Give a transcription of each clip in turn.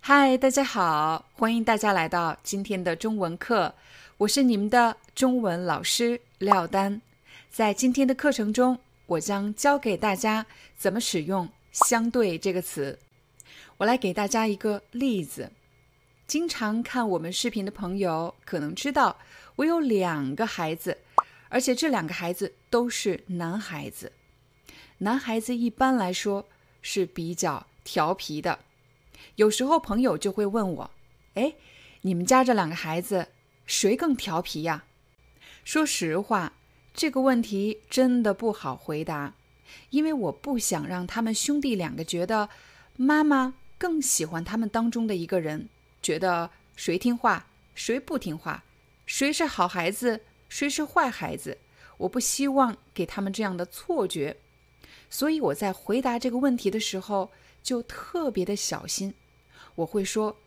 嗨，大家好，欢迎大家来到今天的中文课，我是你们的中文老师廖丹。在今天的课程中，我将教给大家怎么使用“相对”这个词。我来给大家一个例子。经常看我们视频的朋友可能知道，我有两个孩子，而且这两个孩子都是男孩子。男孩子一般来说是比较调皮的。有时候朋友就会问我：“哎，你们家这两个孩子谁更调皮呀？”说实话，这个问题真的不好回答，因为我不想让他们兄弟两个觉得妈妈更喜欢他们当中的一个人，觉得谁听话谁不听话，谁是好孩子谁是坏孩子。我不希望给他们这样的错觉，所以我在回答这个问题的时候就特别的小心。我会说，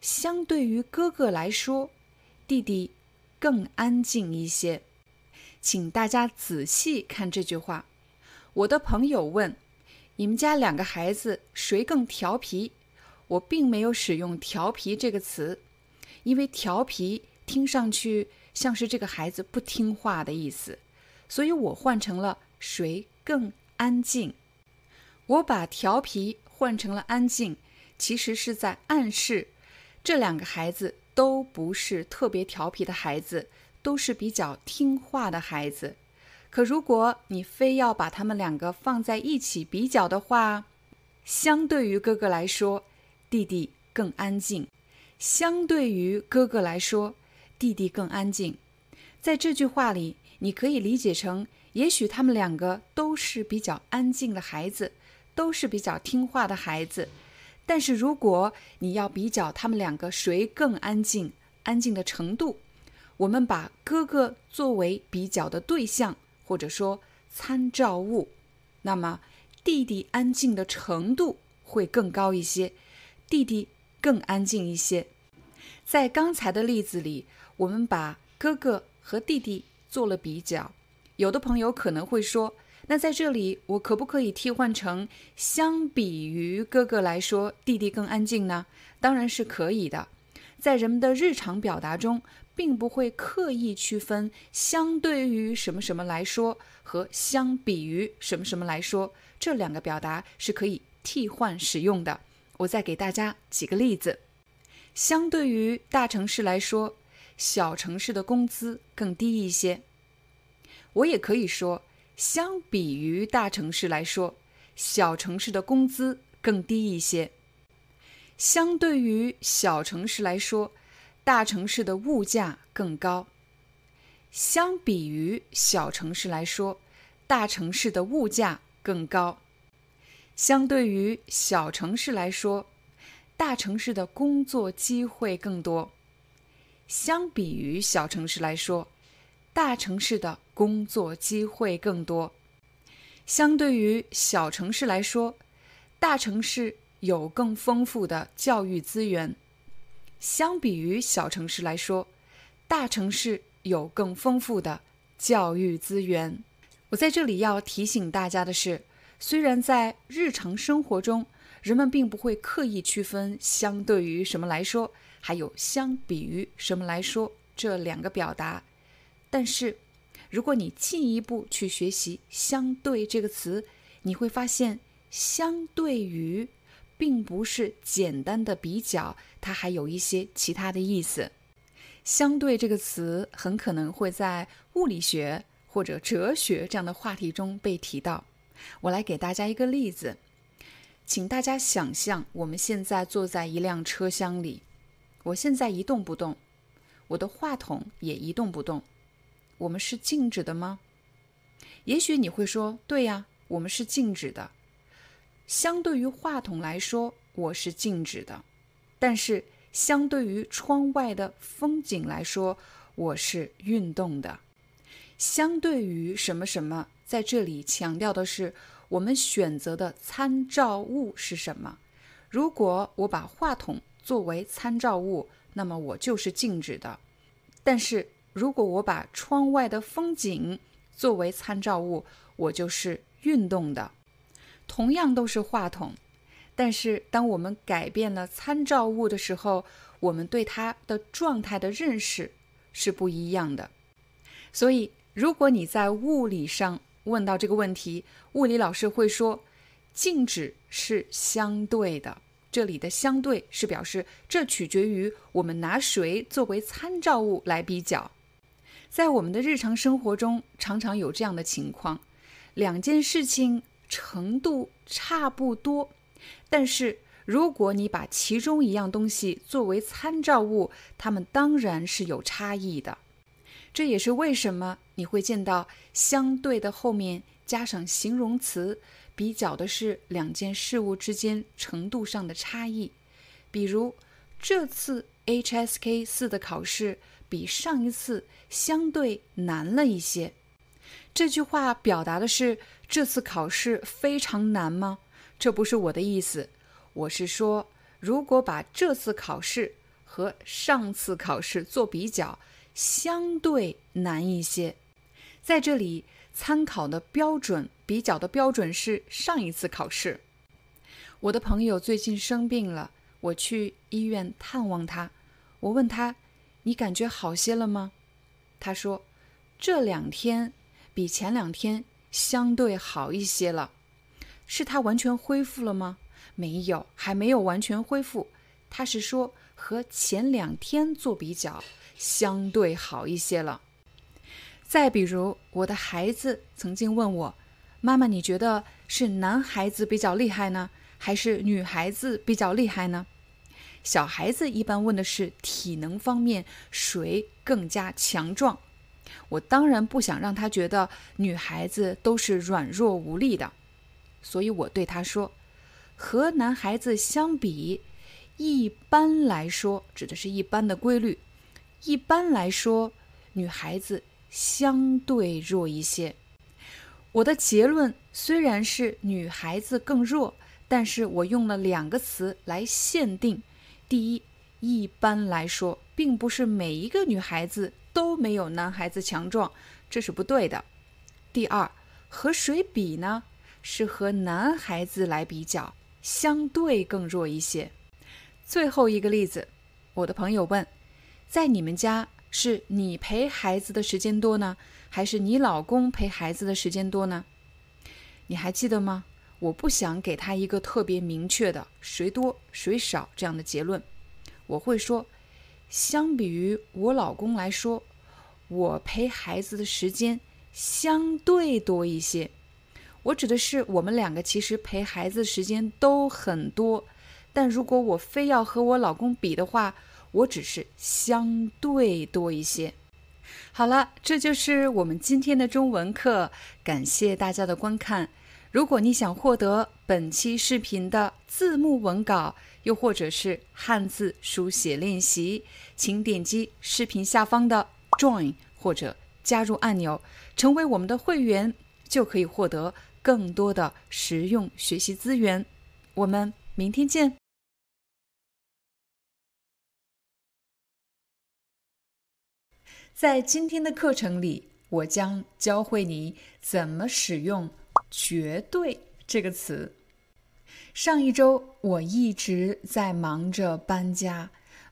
相对于哥哥来说，弟弟更安静一些。请大家仔细看这句话。我的朋友问：“你们家两个孩子谁更调皮？”我并没有使用“调皮”这个词，因为“调皮”听上去像是这个孩子不听话的意思，所以我换成了“谁更安静”。我把“调皮”换成了“安静”。其实是在暗示，这两个孩子都不是特别调皮的孩子，都是比较听话的孩子。可如果你非要把他们两个放在一起比较的话，相对于哥哥来说，弟弟更安静；相对于哥哥来说，弟弟更安静。在这句话里，你可以理解成，也许他们两个都是比较安静的孩子，都是比较听话的孩子。但是如果你要比较他们两个谁更安静，安静的程度，我们把哥哥作为比较的对象，或者说参照物，那么弟弟安静的程度会更高一些，弟弟更安静一些。在刚才的例子里，我们把哥哥和弟弟做了比较，有的朋友可能会说。那在这里，我可不可以替换成相比于哥哥来说，弟弟更安静呢？当然是可以的。在人们的日常表达中，并不会刻意区分相对于什么什么来说和相比于什么什么来说，这两个表达是可以替换使用的。我再给大家几个例子：相对于大城市来说，小城市的工资更低一些。我也可以说。相比于大城市来说，小城市的工资更低一些。相对于小城市来说，大城市的物价更高。相比于小城市来说，大城市的物价更高。相对于小城市来说，大城市的工作机会更多。相比于小城市来说。大城市的工作机会更多，相对于小城市来说，大城市有更丰富的教育资源；相比于小城市来说，大城市有更丰富的教育资源。我在这里要提醒大家的是，虽然在日常生活中，人们并不会刻意区分“相对于什么来说”还有“相比于什么来说”这两个表达。但是，如果你进一步去学习“相对”这个词，你会发现“相对于”并不是简单的比较，它还有一些其他的意思。“相对”这个词很可能会在物理学或者哲学这样的话题中被提到。我来给大家一个例子，请大家想象我们现在坐在一辆车厢里，我现在一动不动，我的话筒也一动不动。我们是静止的吗？也许你会说：“对呀，我们是静止的；相对于话筒来说，我是静止的；但是相对于窗外的风景来说，我是运动的。相对于什么什么，在这里强调的是我们选择的参照物是什么。如果我把话筒作为参照物，那么我就是静止的；但是如果我把窗外的风景作为参照物，我就是运动的。同样都是话筒，但是当我们改变了参照物的时候，我们对它的状态的认识是不一样的。所以。如果你在物理上问到这个问题，物理老师会说，静止是相对的。这里的相对是表示这取决于我们拿谁作为参照物来比较。在我们的日常生活中，常常有这样的情况：两件事情程度差不多，但是如果你把其中一样东西作为参照物，它们当然是有差异的。这也是为什么你会见到相对的后面加上形容词，比较的是两件事物之间程度上的差异。比如，这次 HSK 四的考试比上一次相对难了一些。这句话表达的是这次考试非常难吗？这不是我的意思，我是说，如果把这次考试和上次考试做比较。相对难一些，在这里参考的标准、比较的标准是上一次考试。我的朋友最近生病了，我去医院探望他。我问他：“你感觉好些了吗？”他说：“这两天比前两天相对好一些了。”是他完全恢复了吗？没有，还没有完全恢复。他是说和前两天做比较。相对好一些了。再比如，我的孩子曾经问我：“妈妈，你觉得是男孩子比较厉害呢，还是女孩子比较厉害呢？”小孩子一般问的是体能方面谁更加强壮。我当然不想让他觉得女孩子都是软弱无力的，所以我对他说：“和男孩子相比，一般来说，指的是一般的规律。”一般来说，女孩子相对弱一些。我的结论虽然是女孩子更弱，但是我用了两个词来限定：第一，一般来说，并不是每一个女孩子都没有男孩子强壮，这是不对的；第二，和谁比呢？是和男孩子来比较，相对更弱一些。最后一个例子，我的朋友问。在你们家是你陪孩子的时间多呢，还是你老公陪孩子的时间多呢？你还记得吗？我不想给他一个特别明确的谁多谁少这样的结论，我会说，相比于我老公来说，我陪孩子的时间相对多一些。我指的是我们两个其实陪孩子时间都很多，但如果我非要和我老公比的话。我只是相对多一些。好了，这就是我们今天的中文课，感谢大家的观看。如果你想获得本期视频的字幕文稿，又或者是汉字书写练习，请点击视频下方的 Join 或者加入按钮，成为我们的会员，就可以获得更多的实用学习资源。我们明天见。在今天的课程里，我将教会你怎么使用“绝对”这个词。上一周我一直在忙着搬家，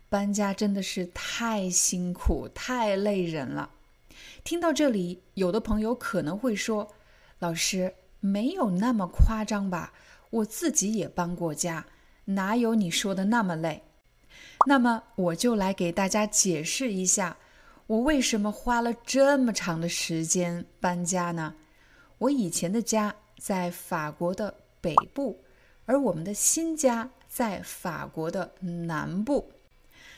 搬家真的是太辛苦、太累人了。听到这里，有的朋友可能会说：“老师，没有那么夸张吧？我自己也搬过家，哪有你说的那么累？”那么，我就来给大家解释一下。我为什么花了这么长的时间搬家呢？我以前的家在法国的北部，而我们的新家在法国的南部。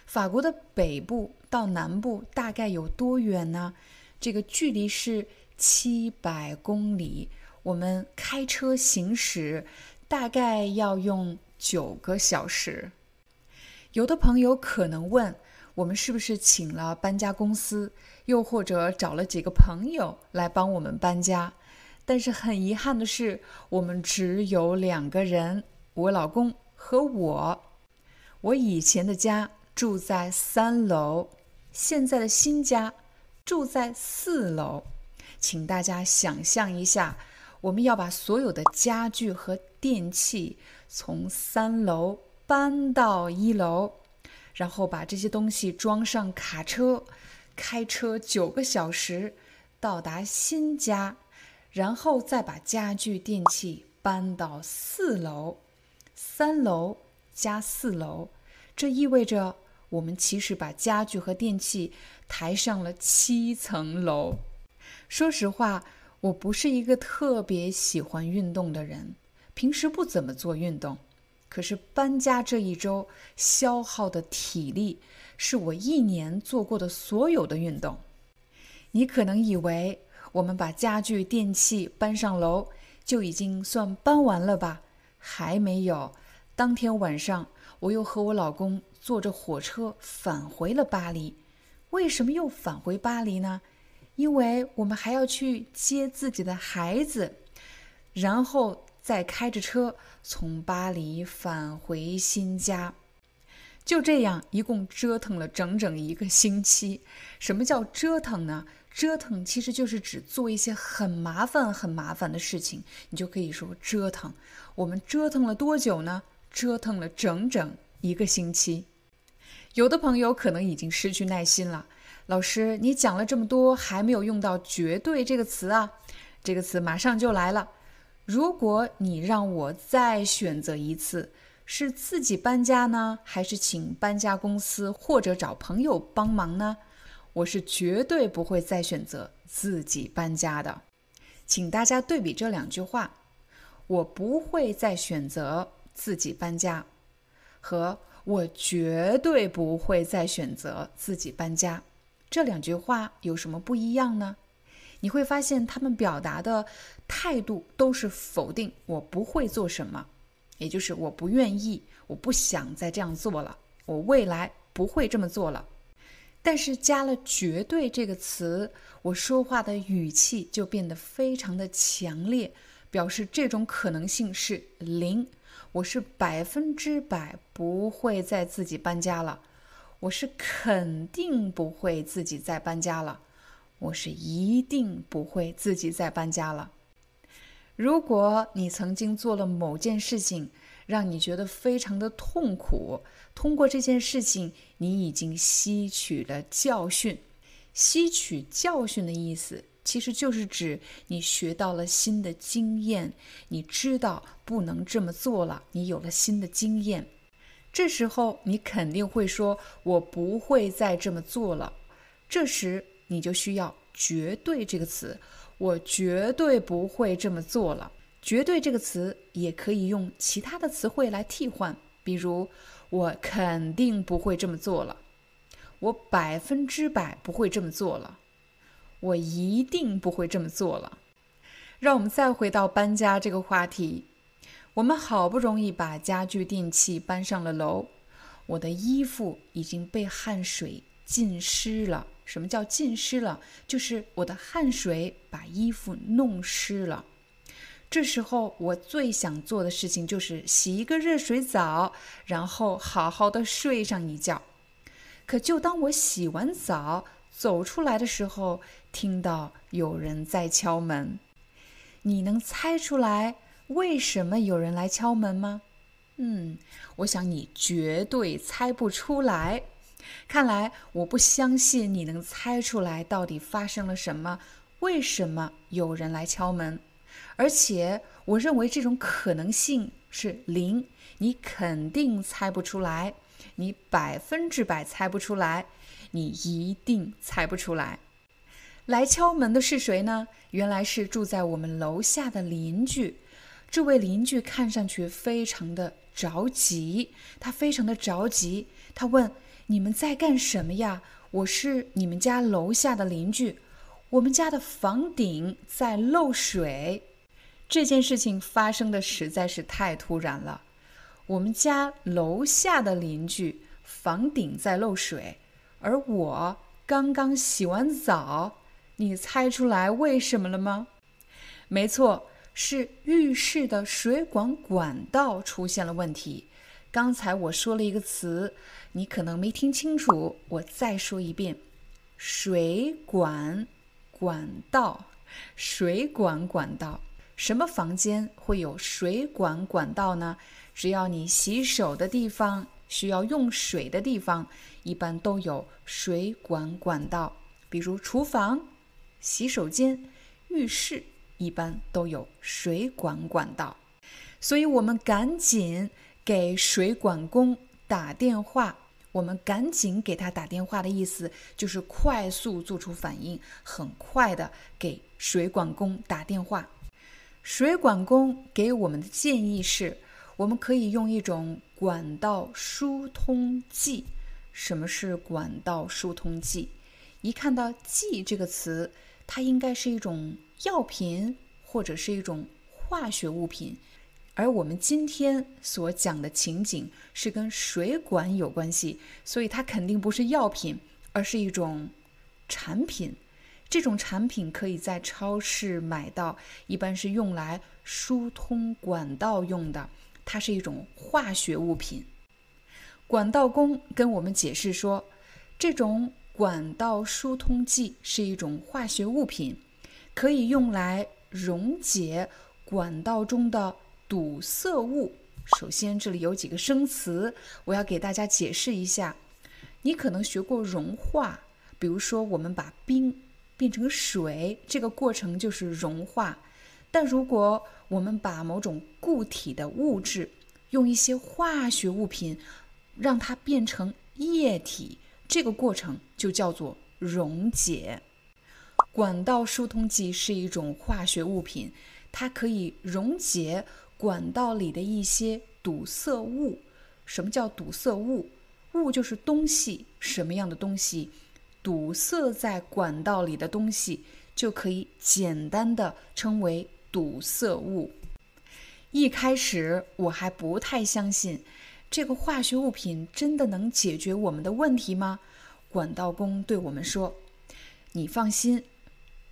法国的北部到南部大概有多远呢？这个距离是七百公里。我们开车行驶大概要用九个小时。有的朋友可能问，我们是不是请了搬家公司，又或者找了几个朋友来帮我们搬家？但是很遗憾的是，我们只有两个人，我老公和我。我以前的家住在三楼，现在的新家住在四楼。请大家想象一下，我们要把所有的家具和电器从三楼搬到一楼，然后把这些东西装上卡车，开车九个小时到达新家。然后再把家具电器搬到四楼，三楼加四楼，这意味着我们其实把家具和电器抬上了七层楼。说实话，我不是一个特别喜欢运动的人，平时不怎么做运动。可是搬家这一周消耗的体力，是我一年做过的所有的运动。你可能以为。我们把家具电器搬上楼，就已经算搬完了吧？还没有。当天晚上，我又和我老公坐着火车返回了巴黎。为什么又返回巴黎呢？因为我们还要去接自己的孩子，然后再开着车从巴黎返回新家。就这样，一共折腾了整整一个星期。什么叫折腾呢？折腾其实就是指做一些很麻烦、很麻烦的事情，你就可以说折腾。我们折腾了多久呢？折腾了整整一个星期。有的朋友可能已经失去耐心了，老师，你讲了这么多，还没有用到“绝对”这个词啊？这个词马上就来了。如果你让我再选择一次，是自己搬家呢，还是请搬家公司或者找朋友帮忙呢？我是绝对不会再选择自己搬家的，请大家对比这两句话：我不会再选择自己搬家，和我绝对不会再选择自己搬家。这两句话有什么不一样呢？你会发现，他们表达的态度都是否定，我不会做什么，也就是我不愿意，我不想再这样做了，我未来不会这么做了。但是加了“绝对”这个词，我说话的语气就变得非常的强烈，表示这种可能性是零。我是百分之百不会再自己搬家了，我是肯定不会自己再搬家了，我是一定不会自己再搬家了。如果你曾经做了某件事情，让你觉得非常的痛苦。通过这件事情，你已经吸取了教训。吸取教训的意思，其实就是指你学到了新的经验，你知道不能这么做了，你有了新的经验。这时候，你肯定会说：“我不会再这么做了。”这时，你就需要“绝对”这个词，我绝对不会这么做了。绝对这个词也可以用其他的词汇来替换，比如我肯定不会这么做了，我百分之百不会这么做了，我一定不会这么做了。让我们再回到搬家这个话题，我们好不容易把家具电器搬上了楼，我的衣服已经被汗水浸湿了。什么叫浸湿了？就是我的汗水把衣服弄湿了。这时候，我最想做的事情就是洗一个热水澡，然后好好的睡上一觉。可就当我洗完澡走出来的时候，听到有人在敲门。你能猜出来为什么有人来敲门吗？嗯，我想你绝对猜不出来。看来我不相信你能猜出来到底发生了什么，为什么有人来敲门。而且，我认为这种可能性是零，你肯定猜不出来，你百分之百猜不出来，你一定猜不出来。来敲门的是谁呢？原来是住在我们楼下的邻居。这位邻居看上去非常的着急，他非常的着急。他问：“你们在干什么呀？我是你们家楼下的邻居，我们家的房顶在漏水。”这件事情发生的实在是太突然了。我们家楼下的邻居房顶在漏水，而我刚刚洗完澡。你猜出来为什么了吗？没错，是浴室的水管管道出现了问题。刚才我说了一个词，你可能没听清楚，我再说一遍：水管管道。水管管道，什么房间会有水管管道呢？只要你洗手的地方需要用水的地方，一般都有水管管道，比如厨房。洗手间、浴室一般都有水管管道，所以我们赶紧给水管工打电话。我们赶紧给他打电话的意思就是快速做出反应，很快的给水管工打电话。水管工给我们的建议是，我们可以用一种管道疏通剂。什么是管道疏通剂？一看到“剂”这个词。它应该是一种药品或者是一种化学物品，而我们今天所讲的情景是跟水管有关系，所以它肯定不是药品，而是一种产品。这种产品可以在超市买到，一般是用来疏通管道用的。它是一种化学物品。管道工跟我们解释说，这种。管道疏通剂是一种化学物品，可以用来溶解管道中的堵塞物。首先，这里有几个生词，我要给大家解释一下。你可能学过融化，比如说我们把冰变成水，这个过程就是融化。但如果我们把某种固体的物质用一些化学物品让它变成液体。这个过程就叫做溶解。管道疏通剂是一种化学物品，它可以溶解管道里的一些堵塞物。什么叫堵塞物？物就是东西，什么样的东西？堵塞在管道里的东西就可以简单的称为堵塞物。一开始我还不太相信。这个化学物品真的能解决我们的问题吗？管道工对我们说：“你放心，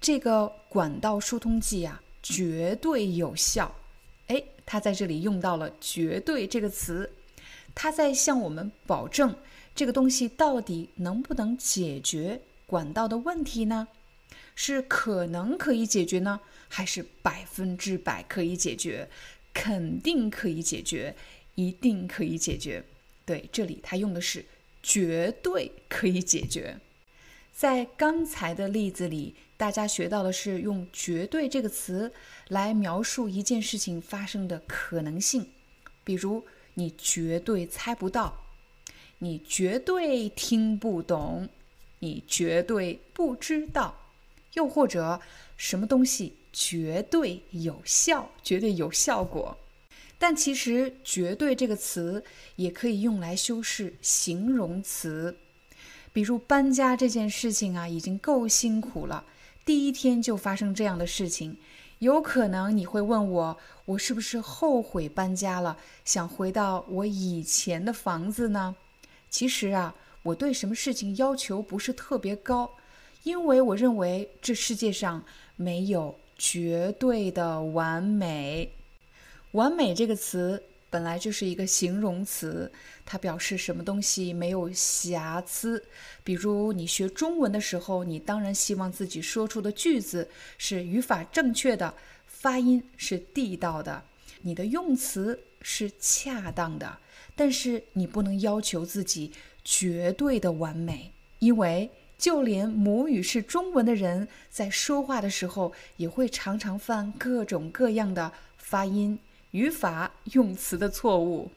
这个管道疏通剂啊，绝对有效。”哎，他在这里用到了“绝对”这个词，他在向我们保证这个东西到底能不能解决管道的问题呢？是可能可以解决呢，还是百分之百可以解决？肯定可以解决。一定可以解决。对，这里他用的是绝对可以解决。在刚才的例子里，大家学到的是用“绝对”这个词来描述一件事情发生的可能性。比如，你绝对猜不到，你绝对听不懂，你绝对不知道，又或者什么东西绝对有效，绝对有效果。但其实“绝对”这个词也可以用来修饰形容词，比如搬家这件事情啊，已经够辛苦了，第一天就发生这样的事情，有可能你会问我，我是不是后悔搬家了，想回到我以前的房子呢？其实啊，我对什么事情要求不是特别高，因为我认为这世界上没有绝对的完美。完美这个词本来就是一个形容词，它表示什么东西没有瑕疵。比如你学中文的时候，你当然希望自己说出的句子是语法正确的，发音是地道的，你的用词是恰当的。但是你不能要求自己绝对的完美，因为就连母语是中文的人在说话的时候，也会常常犯各种各样的发音。语法用词的错误，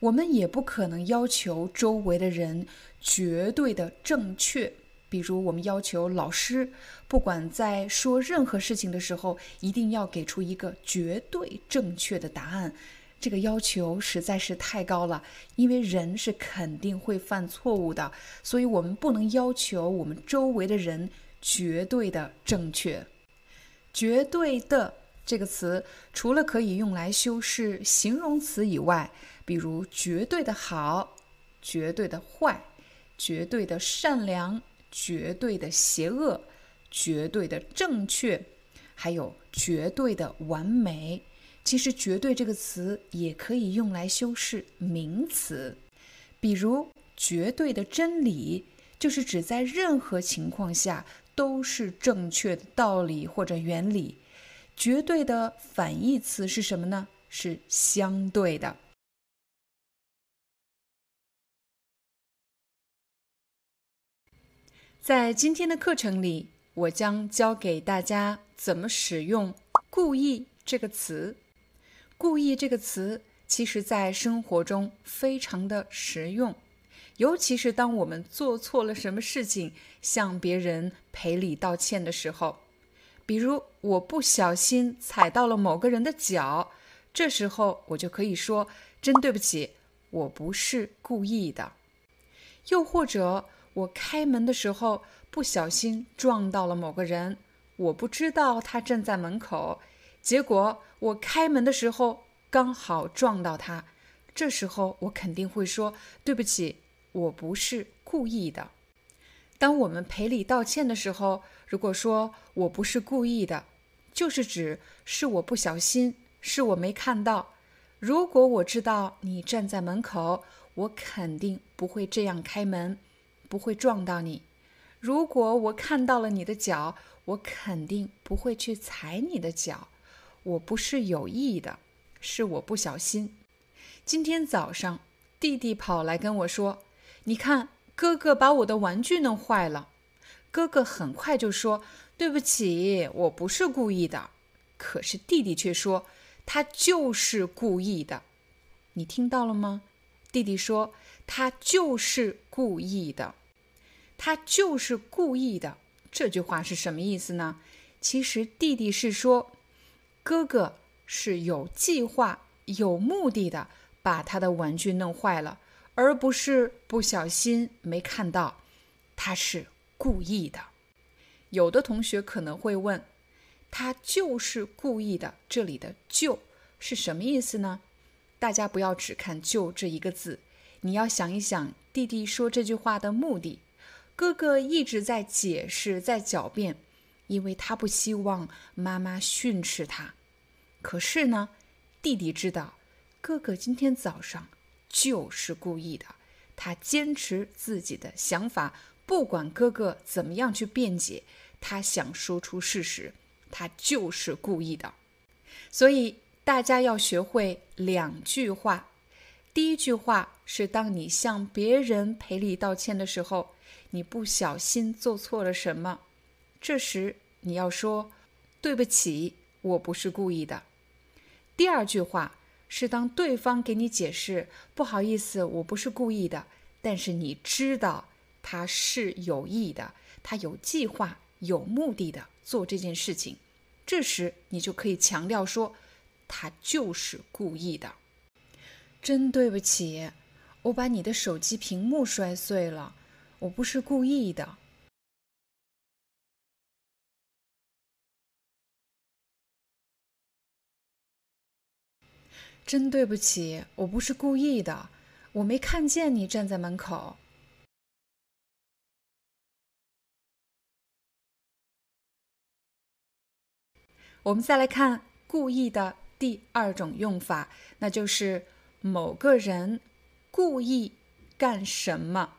我们也不可能要求周围的人绝对的正确。比如，我们要求老师，不管在说任何事情的时候，一定要给出一个绝对正确的答案。这个要求实在是太高了，因为人是肯定会犯错误的，所以我们不能要求我们周围的人绝对的正确。绝对的。这个词除了可以用来修饰形容词以外，比如绝对的好、绝对的坏、绝对的善良、绝对的邪恶、绝对的正确，还有绝对的完美。其实“绝对”这个词也可以用来修饰名词，比如“绝对的真理”，就是指在任何情况下都是正确的道理或者原理。绝对的反义词是什么呢？是相对的。在今天的课程里，我将教给大家怎么使用“故意”这个词。“故意”这个词，其实在生活中非常的实用，尤其是当我们做错了什么事情，向别人赔礼道歉的时候。比如，我不小心踩到了某个人的脚，这时候我就可以说：“真对不起，我不是故意的。”又或者，我开门的时候不小心撞到了某个人，我不知道他正在门口，结果我开门的时候刚好撞到他。这时候我肯定会说：“对不起，我不是故意的。”当我们赔礼道歉的时候，如果说我不是故意的，就是指是我不小心，是我没看到。如果我知道你站在门口，我肯定不会这样开门。不会撞到你。如果我看到了你的脚，我肯定不会去踩你的脚。我不是有意的，是我不小心。今天早上，弟弟跑来跟我说：“你看，哥哥把我的玩具弄坏了。”哥哥很快就说：“对不起，我不是故意的。”可是弟弟却说：“他就是故意的。”你听到了吗？弟弟说：“他就是故意的。”他就是故意的。这句话是什么意思呢？其实弟弟是说，哥哥是有计划、有目的的把他的玩具弄坏了，而不是不小心没看到。他是故意的。有的同学可能会问，他就是故意的。这里的“就”是什么意思呢？大家不要只看“就”这一个字，你要想一想弟弟说这句话的目的。哥哥一直在解释，在狡辩，因为他不希望妈妈训斥他。可是呢，弟弟知道哥哥今天早上就是故意的。他坚持自己的想法，不管哥哥怎么样去辩解，他想说出事实，他就是故意的。所以大家要学会两句话。第一句话是：当你向别人赔礼道歉的时候。你不小心做错了什么？这时你要说：“对不起，我不是故意的。”第二句话是当对方给你解释：“不好意思，我不是故意的。”但是你知道他是有意的，他有计划、有目的的做这件事情。这时你就可以强调说：“他就是故意的。”真对不起，我把你的手机屏幕摔碎了。我不是故意的，真对不起，我不是故意的，我没看见你站在门口。我们再来看“故意”的第二种用法，那就是某个人故意干什么。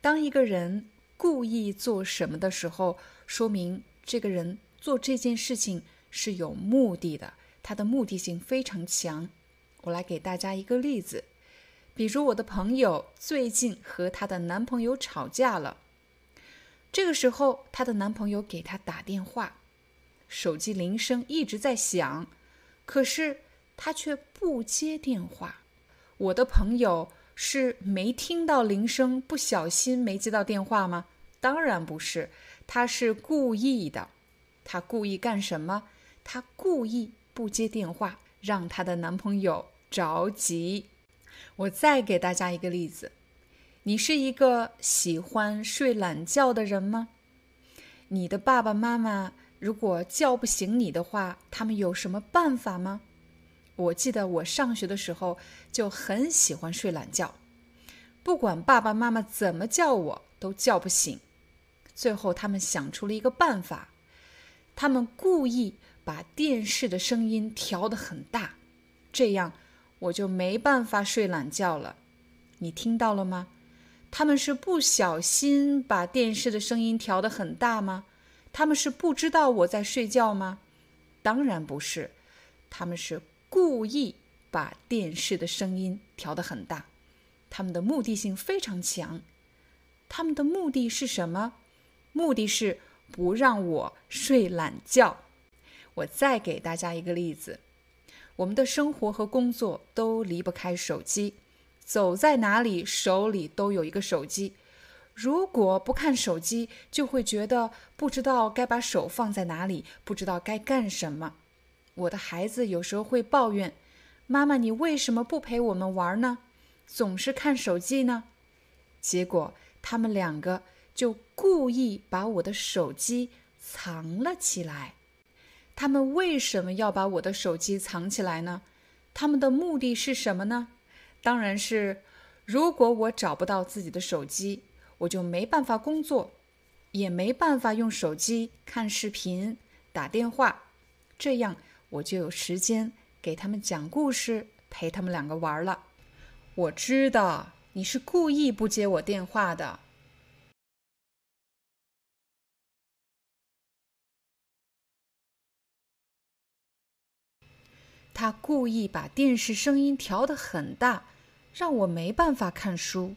当一个人故意做什么的时候，说明这个人做这件事情是有目的的，他的目的性非常强。我来给大家一个例子，比如我的朋友最近和她的男朋友吵架了，这个时候她的男朋友给她打电话，手机铃声一直在响，可是她却不接电话。我的朋友。是没听到铃声，不小心没接到电话吗？当然不是，他是故意的。他故意干什么？他故意不接电话，让她的男朋友着急。我再给大家一个例子：你是一个喜欢睡懒觉的人吗？你的爸爸妈妈如果叫不醒你的话，他们有什么办法吗？我记得我上学的时候就很喜欢睡懒觉，不管爸爸妈妈怎么叫我都叫不醒。最后他们想出了一个办法，他们故意把电视的声音调得很大，这样我就没办法睡懒觉了。你听到了吗？他们是不小心把电视的声音调得很大吗？他们是不知道我在睡觉吗？当然不是，他们是故意把电视的声音调得很大。他们的目的性非常强。他们的目的是什么？目的是不让我睡懒觉。我再给大家一个例子：我们的生活和工作都离不开手机。走在哪里，手里都有一个手机。如果不看手机，就会觉得不知道该把手放在哪里，不知道该干什么。我的孩子有时候会抱怨：“妈妈，你为什么不陪我们玩呢？总是看手机呢？”结果他们两个就故意把我的手机藏了起来。他们为什么要把我的手机藏起来呢？他们的目的是什么呢？当然是，如果我找不到自己的手机，我就没办法工作，也没办法用手机看视频、打电话，这样我就有时间给他们讲故事，陪他们两个玩了。我知道你是故意不接我电话的。他故意把电视声音调得很大。让我没办法看书。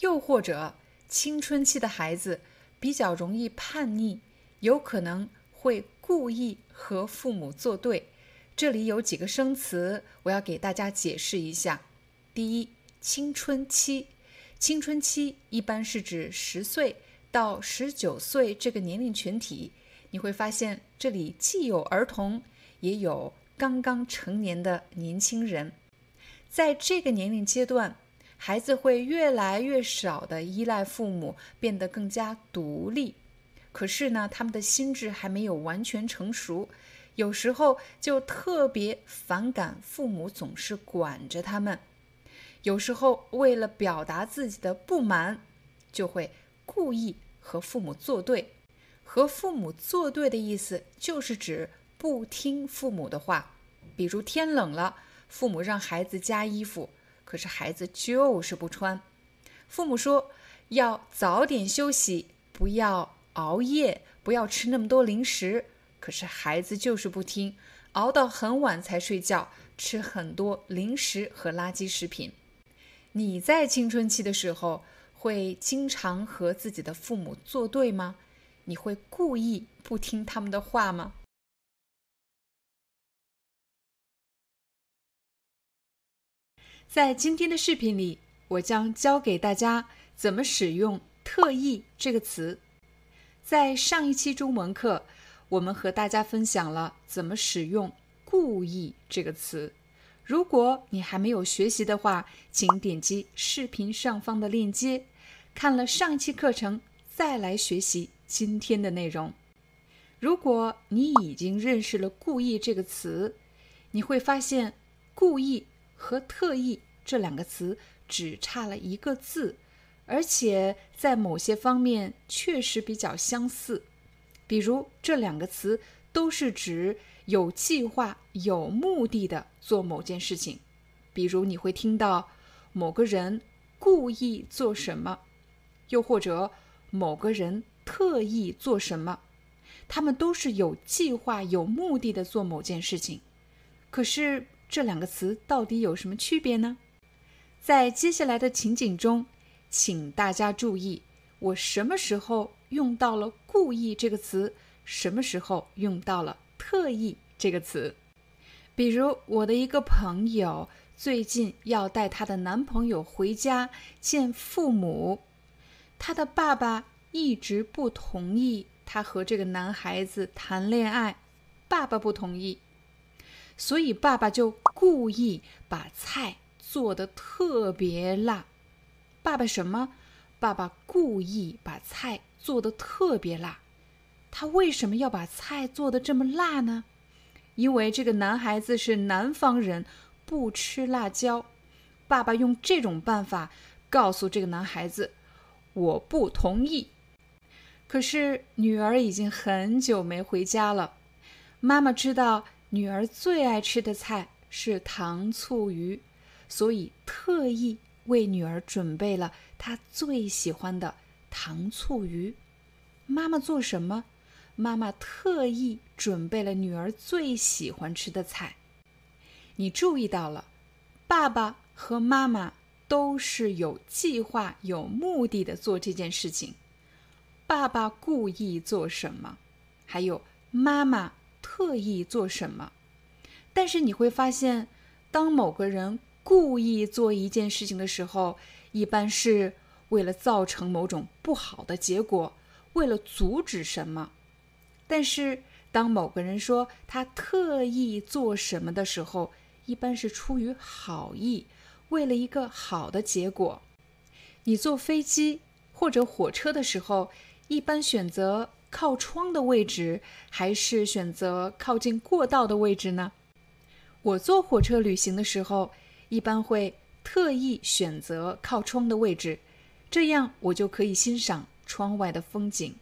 又或者，青春期的孩子比较容易叛逆，有可能会故意和父母作对。这里有几个生词，我要给大家解释一下。第一，青春期，青春期一般是指十岁到十九岁这个年龄群体。你会发现，这里既有儿童，也有刚刚成年的年轻人。在这个年龄阶段，孩子会越来越少的依赖父母，变得更加独立。可是呢，他们的心智还没有完全成熟，有时候就特别反感父母总是管着他们。有时候为了表达自己的不满，就会故意和父母作对。和父母作对的意思，就是指不听父母的话。比如天冷了，父母让孩子加衣服，可是孩子就是不穿。父母说要早点休息，不要熬夜，不要吃那么多零食，可是孩子就是不听，熬到很晚才睡觉，吃很多零食和垃圾食品。你在青春期的时候，会经常和自己的父母作对吗？你会故意不听他们的话吗？在今天的视频里，我将教给大家怎么使用“特意”这个词。在上一期中文课，我们和大家分享了怎么使用“故意”这个词。如果你还没有学习的话，请点击视频上方的链接，看了上一期课程再来学习。今天的内容，如果你已经认识了“故意”这个词，你会发现“故意”和“特意”这两个词只差了一个字，而且在某些方面确实比较相似。比如，这两个词都是指有计划、有目的的做某件事情。比如，你会听到某个人故意做什么，又或者某个人。特意做什么？他们都是有计划、有目的的做某件事情。可是这两个词到底有什么区别呢？在接下来的情景中，请大家注意，我什么时候用到了“故意”这个词，什么时候用到了“特意”这个词。比如，我的一个朋友最近要带她的男朋友回家见父母，她的爸爸。一直不同意她和这个男孩子谈恋爱，爸爸不同意，所以爸爸就故意把菜做的特别辣。爸爸什么？爸爸故意把菜做的特别辣。他为什么要把菜做的这么辣呢？因为这个男孩子是南方人，不吃辣椒。爸爸用这种办法告诉这个男孩子：“我不同意。”可是女儿已经很久没回家了。妈妈知道女儿最爱吃的菜是糖醋鱼，所以特意为女儿准备了她最喜欢的糖醋鱼。妈妈做什么？妈妈特意准备了女儿最喜欢吃的菜。你注意到了，爸爸和妈妈都是有计划、有目的的做这件事情。爸爸故意做什么？还有妈妈特意做什么？但是你会发现，当某个人故意做一件事情的时候，一般是为了造成某种不好的结果，为了阻止什么。但是当某个人说他特意做什么的时候，一般是出于好意，为了一个好的结果。你坐飞机或者火车的时候。一般选择靠窗的位置，还是选择靠近过道的位置呢？我坐火车旅行的时候，一般会特意选择靠窗的位置，这样我就可以欣赏窗外的风景。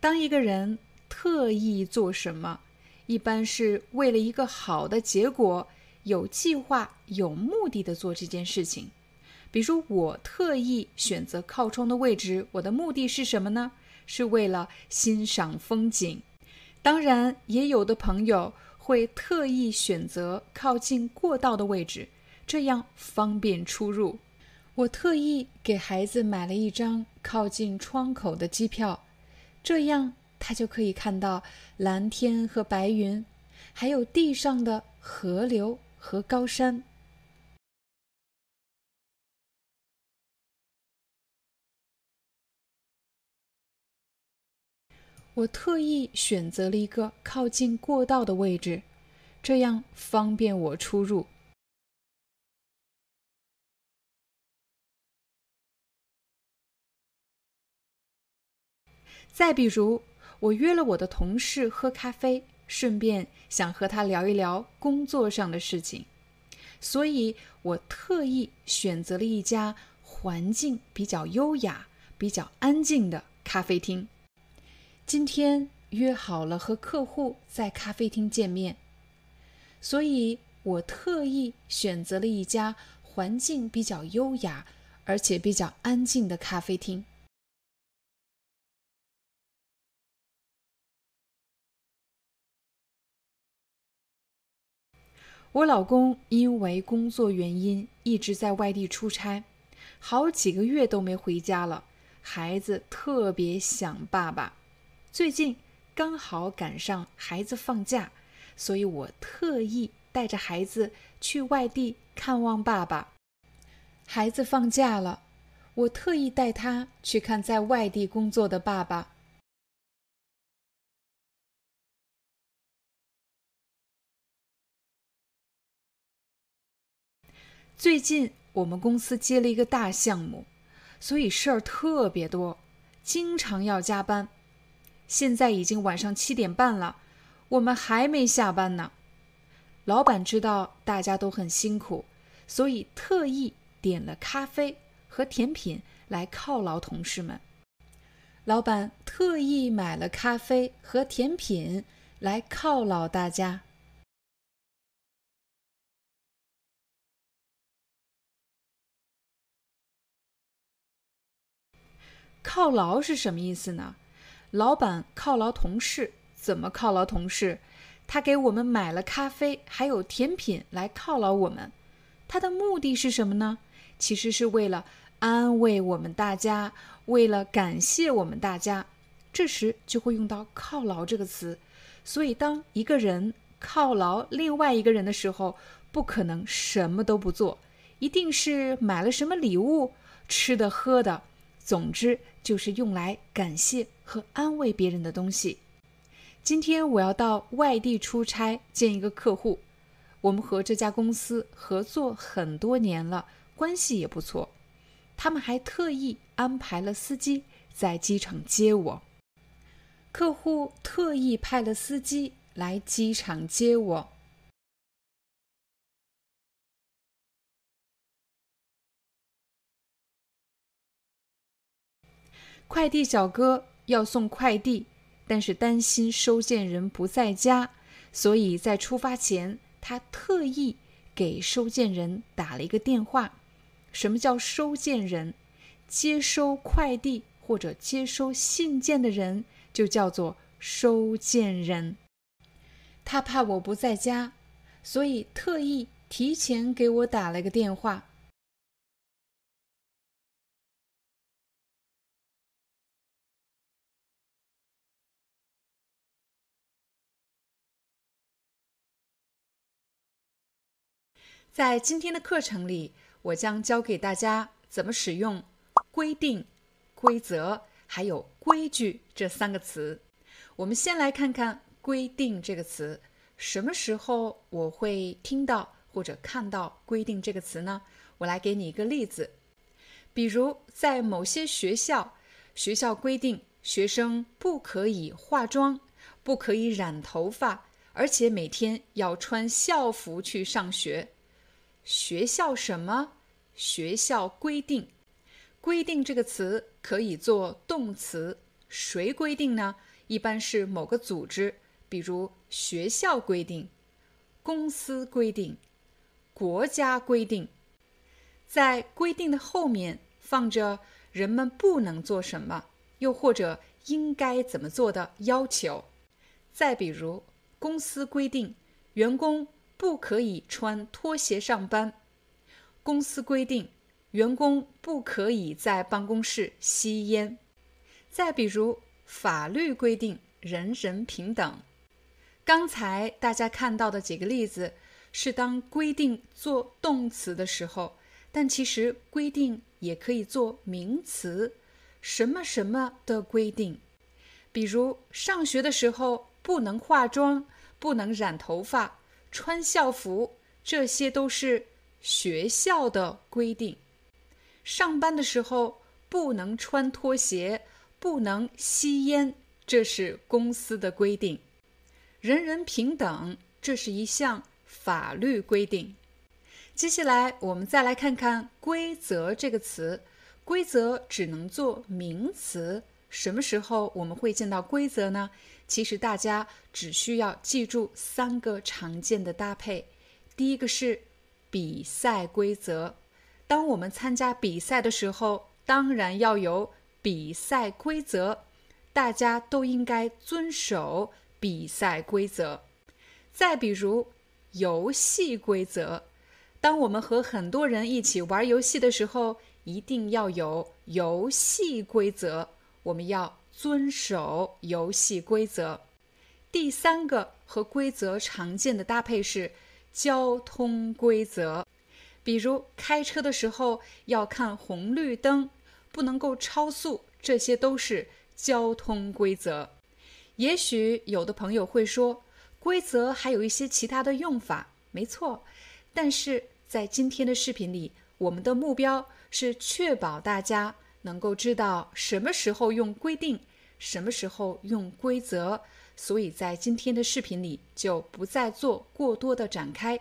当一个人特意做什么，一般是为了一个好的结果，有计划、有目的的做这件事情。比如我特意选择靠窗的位置，我的目的是什么呢？是为了欣赏风景。当然，也有的朋友会特意选择靠近过道的位置，这样方便出入。我特意给孩子买了一张靠近窗口的机票，这样他就可以看到蓝天和白云，还有地上的河流和高山。我特意选择了一个靠近过道的位置，这样方便我出入。再比如，我约了我的同事喝咖啡，顺便想和他聊一聊工作上的事情，所以我特意选择了一家环境比较优雅、比较安静的咖啡厅。今天约好了和客户在咖啡厅见面，所以我特意选择了一家环境比较优雅而且比较安静的咖啡厅。我老公因为工作原因一直在外地出差，好几个月都没回家了，孩子特别想爸爸。最近刚好赶上孩子放假，所以我特意带着孩子去外地看望爸爸。孩子放假了，我特意带他去看在外地工作的爸爸。最近我们公司接了一个大项目，所以事儿特别多，经常要加班。现在已经晚上七点半了，我们还没下班呢。老板知道大家都很辛苦，所以特意点了咖啡和甜品来犒劳同事们。老板特意买了咖啡和甜品来犒劳大家。犒劳是什么意思呢？老板犒劳同事，怎么犒劳同事？他给我们买了咖啡，还有甜品来犒劳我们。他的目的是什么呢？其实是为了安慰我们大家，为了感谢我们大家。这时就会用到“犒劳”这个词。所以，当一个人犒劳另外一个人的时候，不可能什么都不做，一定是买了什么礼物、吃的、喝的。总之，就是用来感谢和安慰别人的东西。今天我要到外地出差见一个客户，我们和这家公司合作很多年了，关系也不错。他们还特意安排了司机在机场接我。客户特意派了司机来机场接我。快递小哥要送快递，但是担心收件人不在家，所以在出发前，他特意给收件人打了一个电话。什么叫收件人？接收快递或者接收信件的人就叫做收件人。他怕我不在家，所以特意提前给我打了个电话。在今天的课程里，我将教给大家怎么使用“规定”、“规则”还有“规矩”这三个词。我们先来看看“规定”这个词，什么时候我会听到或者看到“规定”这个词呢？我来给你一个例子，比如在某些学校，学校规定学生不可以化妆，不可以染头发，而且每天要穿校服去上学。学校什么？学校规定，规定这个词可以做动词。谁规定呢？一般是某个组织，比如学校规定、公司规定、国家规定。在规定的后面放着人们不能做什么，又或者应该怎么做的要求。再比如，公司规定员工。不可以穿拖鞋上班。公司规定，员工不可以在办公室吸烟。再比如，法律规定人人平等。刚才大家看到的几个例子是当规定做动词的时候，但其实规定也可以做名词，什么什么的规定。比如上学的时候不能化妆，不能染头发。穿校服，这些都是学校的规定。上班的时候不能穿拖鞋，不能吸烟，这是公司的规定。人人平等，这是一项法律规定。接下来，我们再来看看“规则”这个词。规则只能做名词。什么时候我们会见到规则呢？其实大家只需要记住三个常见的搭配。第一个是比赛规则。当我们参加比赛的时候，当然要有比赛规则，大家都应该遵守比赛规则。再比如游戏规则，当我们和很多人一起玩游戏的时候，一定要有游戏规则。我们要遵守游戏规则。第三个和规则常见的搭配是交通规则，比如开车的时候要看红绿灯，不能够超速，这些都是交通规则。也许有的朋友会说，规则还有一些其他的用法，没错。但是在今天的视频里，我们的目标是确保大家。能够知道什么时候用规定，什么时候用规则，所以在今天的视频里就不再做过多的展开。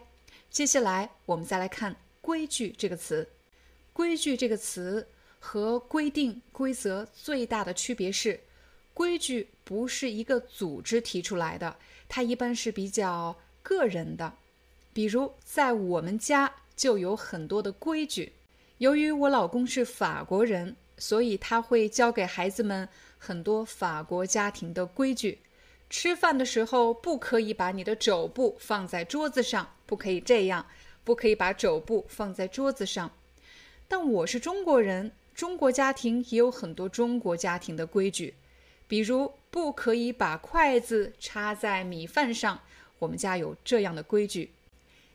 接下来我们再来看“规矩”这个词。“规矩”这个词和规定、规则最大的区别是，规矩不是一个组织提出来的，它一般是比较个人的。比如在我们家就有很多的规矩，由于我老公是法国人。所以他会教给孩子们很多法国家庭的规矩。吃饭的时候不可以把你的肘部放在桌子上，不可以这样，不可以把肘部放在桌子上。但我是中国人，中国家庭也有很多中国家庭的规矩，比如不可以把筷子插在米饭上，我们家有这样的规矩。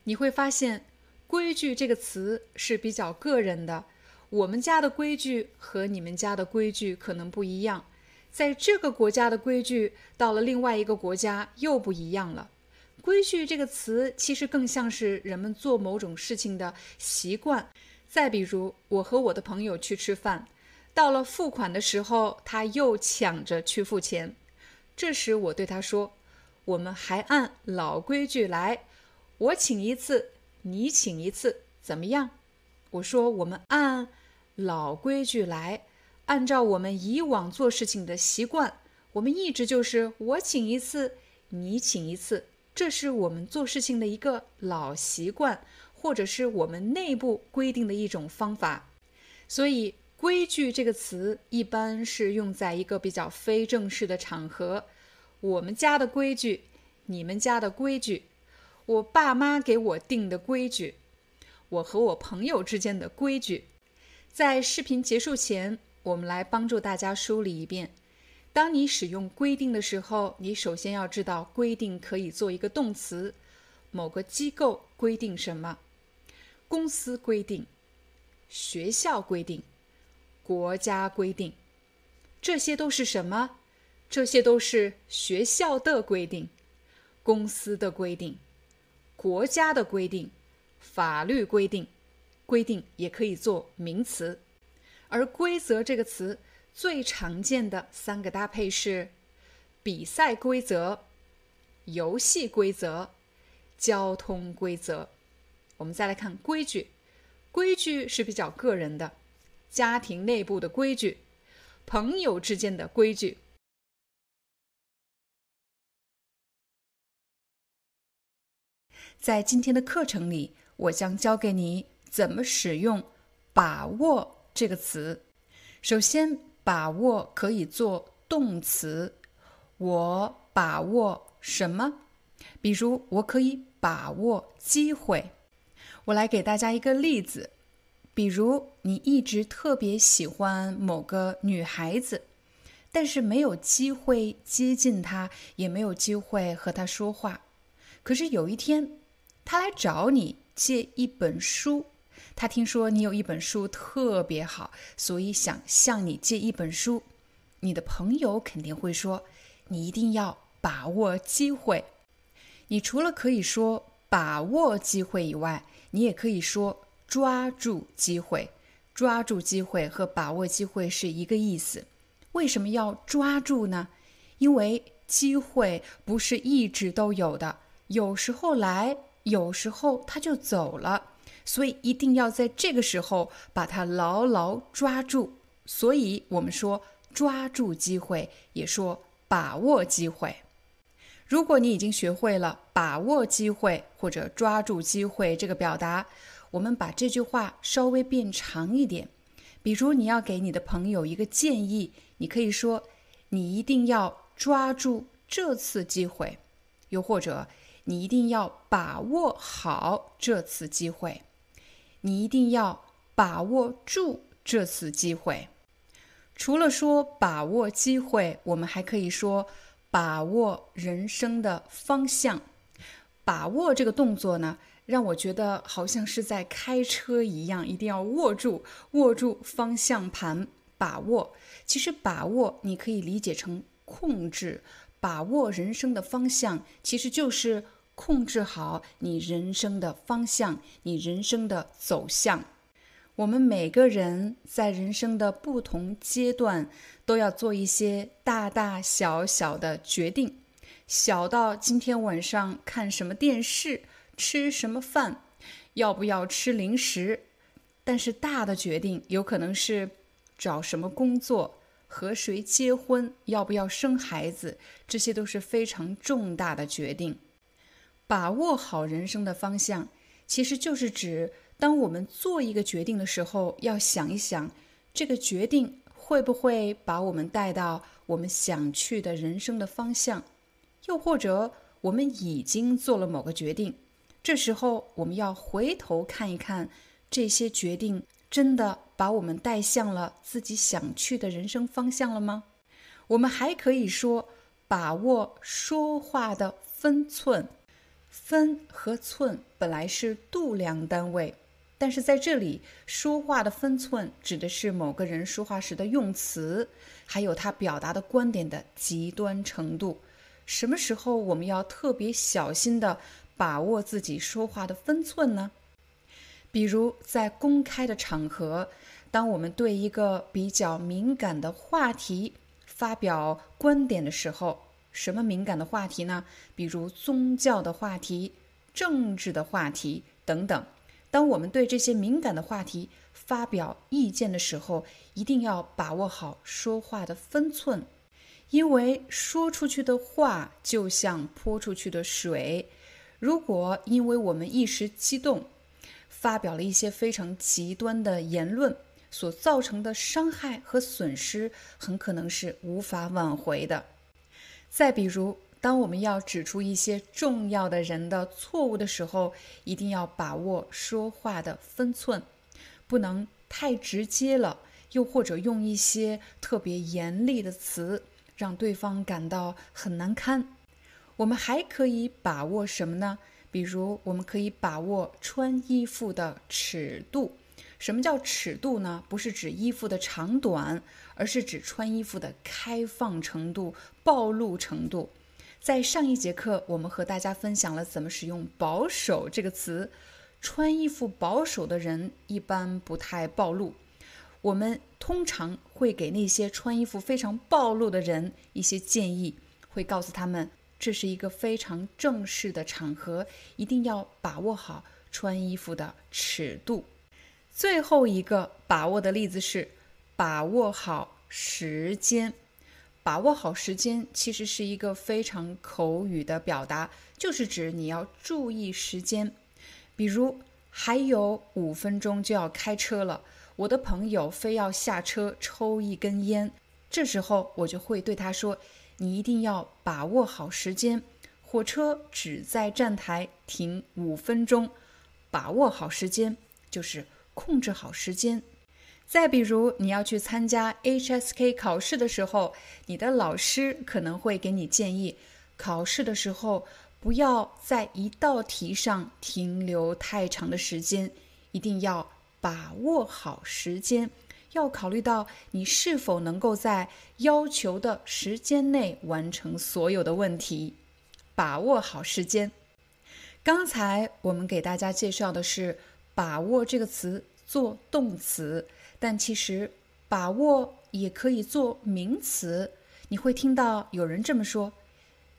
你会发现，规矩这个词是比较个人的。我们家的规矩和你们家的规矩可能不一样，在这个国家的规矩到了另外一个国家又不一样了。规矩这个词其实更像是人们做某种事情的习惯。再比如，我和我的朋友去吃饭，到了付款的时候，他又抢着去付钱。这时我对他说：“我们还按老规矩来，我请一次，你请一次，怎么样？”我说：“我们按老规矩来，按照我们以往做事情的习惯，我们一直就是我请一次，你请一次。”这是我们做事情的一个老习惯，或者是我们内部规定的一种方法。所以，规矩这个词一般是用在一个比较非正式的场合。我们家的规矩，你们家的规矩，我爸妈给我定的规矩，我和我朋友之间的规矩。在视频结束前，我们来帮助大家梳理一遍。当你使用规定的时候，你首先要知道规定可以做一个动词。某个机构规定什么？公司规定，学校规定，国家规定，这些都是什么？这些都是学校的规定、公司的规定、国家的规定、法律规定。规定也可以做名词，而规则这个词。最常见的三个搭配是比赛规则、游戏规则、交通规则。我们再来看规矩，规矩是比较个人的，家庭内部的规矩，朋友之间的规矩。在今天的课程里，我将教给你怎么使用“把握”这个词。首先。把握可以做动词，我把握什么？比如，我可以把握机会。我来给大家一个例子，比如你一直特别喜欢某个女孩子，但是没有机会接近她，也没有机会和她说话。可是有一天，她来找你借一本书。他听说你有一本书特别好，所以想向你借一本书。你的朋友肯定会说：“你一定要把握机会。”你除了可以说“把握机会”以外，你也可以说“抓住机会”。抓住机会和把握机会是一个意思。为什么要抓住呢？因为机会不是一直都有的，有时候来，有时候他就走了。所以一定要在这个时候把它牢牢抓住。所以我们说抓住机会，也说把握机会。如果你已经学会了把握机会或者抓住机会这个表达，我们把这句话稍微变长一点。比如你要给你的朋友一个建议，你可以说：“你一定要抓住这次机会。”又或者“你一定要把握好这次机会。”你一定要把握住这次机会。除了说把握机会，我们还可以说把握人生的方向。把握这个动作呢，让我觉得好像是在开车一样，一定要握住握住方向盘，把握。其实把握你可以理解成控制，把握人生的方向，其实就是。控制好你人生的方向，你人生的走向。我们每个人在人生的不同阶段，都要做一些大大小小的决定，小到今天晚上看什么电视，吃什么饭，要不要吃零食；但是大的决定，有可能是找什么工作，和谁结婚，要不要生孩子，这些都是非常重大的决定。把握好人生的方向，其实就是指，当我们做一个决定的时候，要想一想，这个决定会不会把我们带到我们想去的人生的方向，又或者我们已经做了某个决定，这时候我们要回头看一看，这些决定真的把我们带向了自己想去的人生方向了吗？我们还可以说，把握说话的分寸。分和寸本来是度量单位，但是在这里说话的分寸指的是某个人说话时的用词，还有他表达的观点的极端程度。什么时候我们要特别小心的把握自己说话的分寸呢？比如在公开的场合，当我们对一个比较敏感的话题发表观点的时候，什么敏感的话题呢？比如宗教的话题、政治的话题等等。当我们对这些敏感的话题发表意见的时候，一定要把握好说话的分寸，因为说出去的话就像泼出去的水，如果因为我们一时激动，发表了一些非常极端的言论，所造成的伤害和损失，很可能是无法挽回的。再比如，当我们要指出一些重要的人的错误的时候，一定要把握说话的分寸，不能太直接了，又或者用一些特别严厉的词，让对方感到很难堪。我们还可以把握什么呢？比如，我们可以把握穿衣服的尺度。什么叫尺度呢？不是指衣服的长短，而是指穿衣服的开放程度、暴露程度。在上一节课，我们和大家分享了怎么使用“保守”这个词。穿衣服保守的人一般不太暴露。我们通常会给那些穿衣服非常暴露的人一些建议，会告诉他们这是一个非常正式的场合，一定要把握好穿衣服的尺度。最后一个把握的例子是把握好时间。把握好时间其实是一个非常口语的表达，就是指你要注意时间。比如还有五分钟就要开车了，我的朋友非要下车抽一根烟，这时候我就会对他说：“你一定要把握好时间，火车只在站台停五分钟，把握好时间就是。”控制好时间。再比如，你要去参加 HSK 考试的时候，你的老师可能会给你建议：考试的时候不要在一道题上停留太长的时间，一定要把握好时间，要考虑到你是否能够在要求的时间内完成所有的问题。把握好时间。刚才我们给大家介绍的是。把握这个词做动词，但其实把握也可以做名词。你会听到有人这么说：“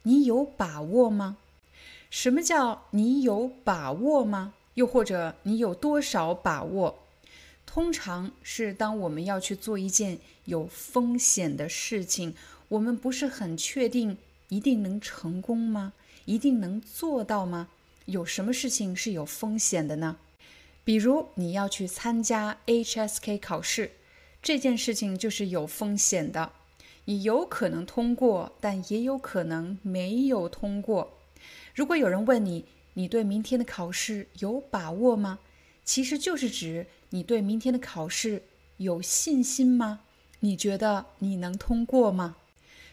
你有把握吗？”什么叫“你有把握吗？”又或者“你有多少把握？”通常是当我们要去做一件有风险的事情，我们不是很确定一定能成功吗？一定能做到吗？有什么事情是有风险的呢？比如你要去参加 HSK 考试，这件事情就是有风险的。你有可能通过，但也有可能没有通过。如果有人问你，你对明天的考试有把握吗？其实就是指你对明天的考试有信心吗？你觉得你能通过吗？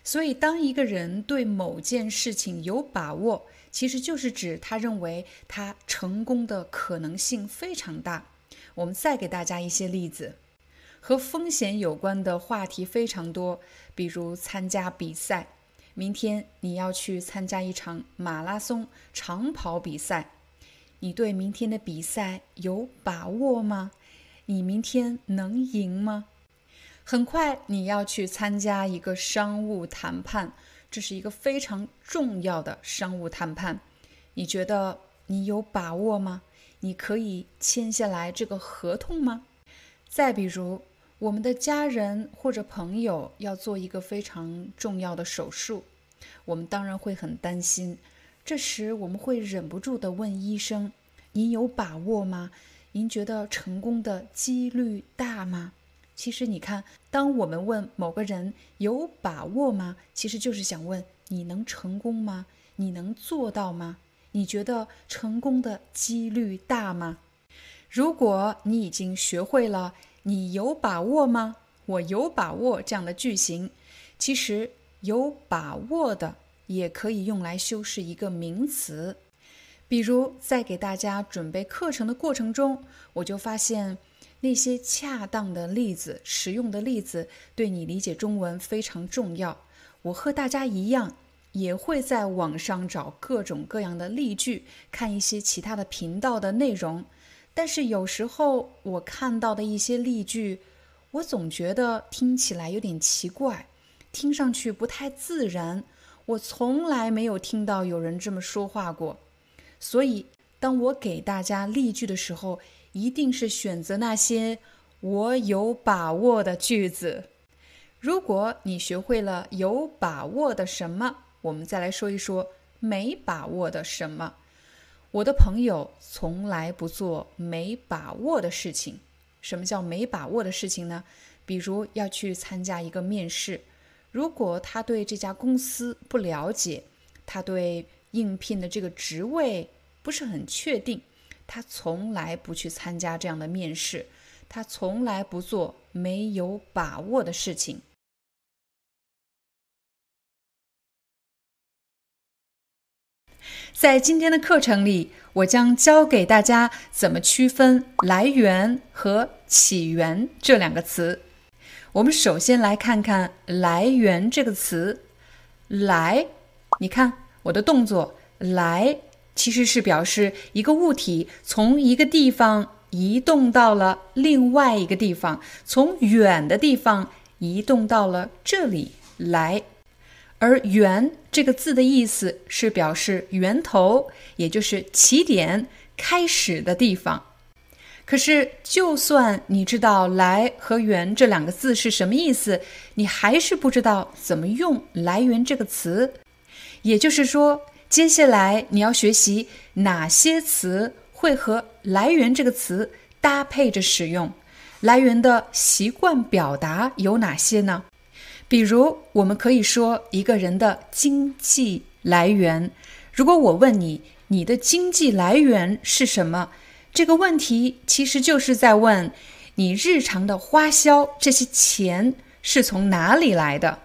所以，当一个人对某件事情有把握，其实就是指他认为他成功的可能性非常大。我们再给大家一些例子，和风险有关的话题非常多，比如参加比赛。明天你要去参加一场马拉松长跑比赛，你对明天的比赛有把握吗？你明天能赢吗？很快你要去参加一个商务谈判，这是一个非常重要的商务谈判。你觉得你有把握吗？你可以签下来这个合同吗？再比如，我们的家人或者朋友要做一个非常重要的手术，我们当然会很担心。这时我们会忍不住地问医生：“您有把握吗？您觉得成功的几率大吗？”其实你看，当我们问某个人有把握吗？其实就是想问你能成功吗？你能做到吗？你觉得成功的几率大吗？如果你已经学会了“你有把握吗？我有把握”这样的句型，其实有把握的也可以用来修饰一个名词。比如在给大家准备课程的过程中，我就发现。那些恰当的例子、实用的例子，对你理解中文非常重要。我和大家一样，也会在网上找各种各样的例句，看一些其他的频道的内容。但是有时候我看到的一些例句，我总觉得听起来有点奇怪，听上去不太自然。我从来没有听到有人这么说话过。所以，当我给大家例句的时候，一定是选择那些我有把握的句子。如果你学会了有把握的什么，我们再来说一说没把握的什么。我的朋友从来不做没把握的事情。什么叫没把握的事情呢？比如要去参加一个面试，如果他对这家公司不了解，他对应聘的这个职位不是很确定，他从来不去参加这样的面试，他从来不做没有把握的事情。在今天的课程里，我将教给大家怎么区分“来源”和“起源”这两个词。我们首先来看看“来源”这个词，“来”，你看我的动作“来”，其实是表示一个物体从一个地方移动到了另外一个地方，从远的地方移动到了这里来。而“源”这个字的意思是表示源头，也就是起点、开始的地方。可是，就算你知道“来”和“源”这两个字是什么意思，你还是不知道怎么用“来源”这个词。也就是说，接下来你要学习哪些词会和“来源”这个词搭配着使用，“来源”的习惯表达有哪些呢？比如，我们可以说一个人的经济来源。如果我问你，你的经济来源是什么？这个问题其实就是在问你日常的花销，这些钱是从哪里来的？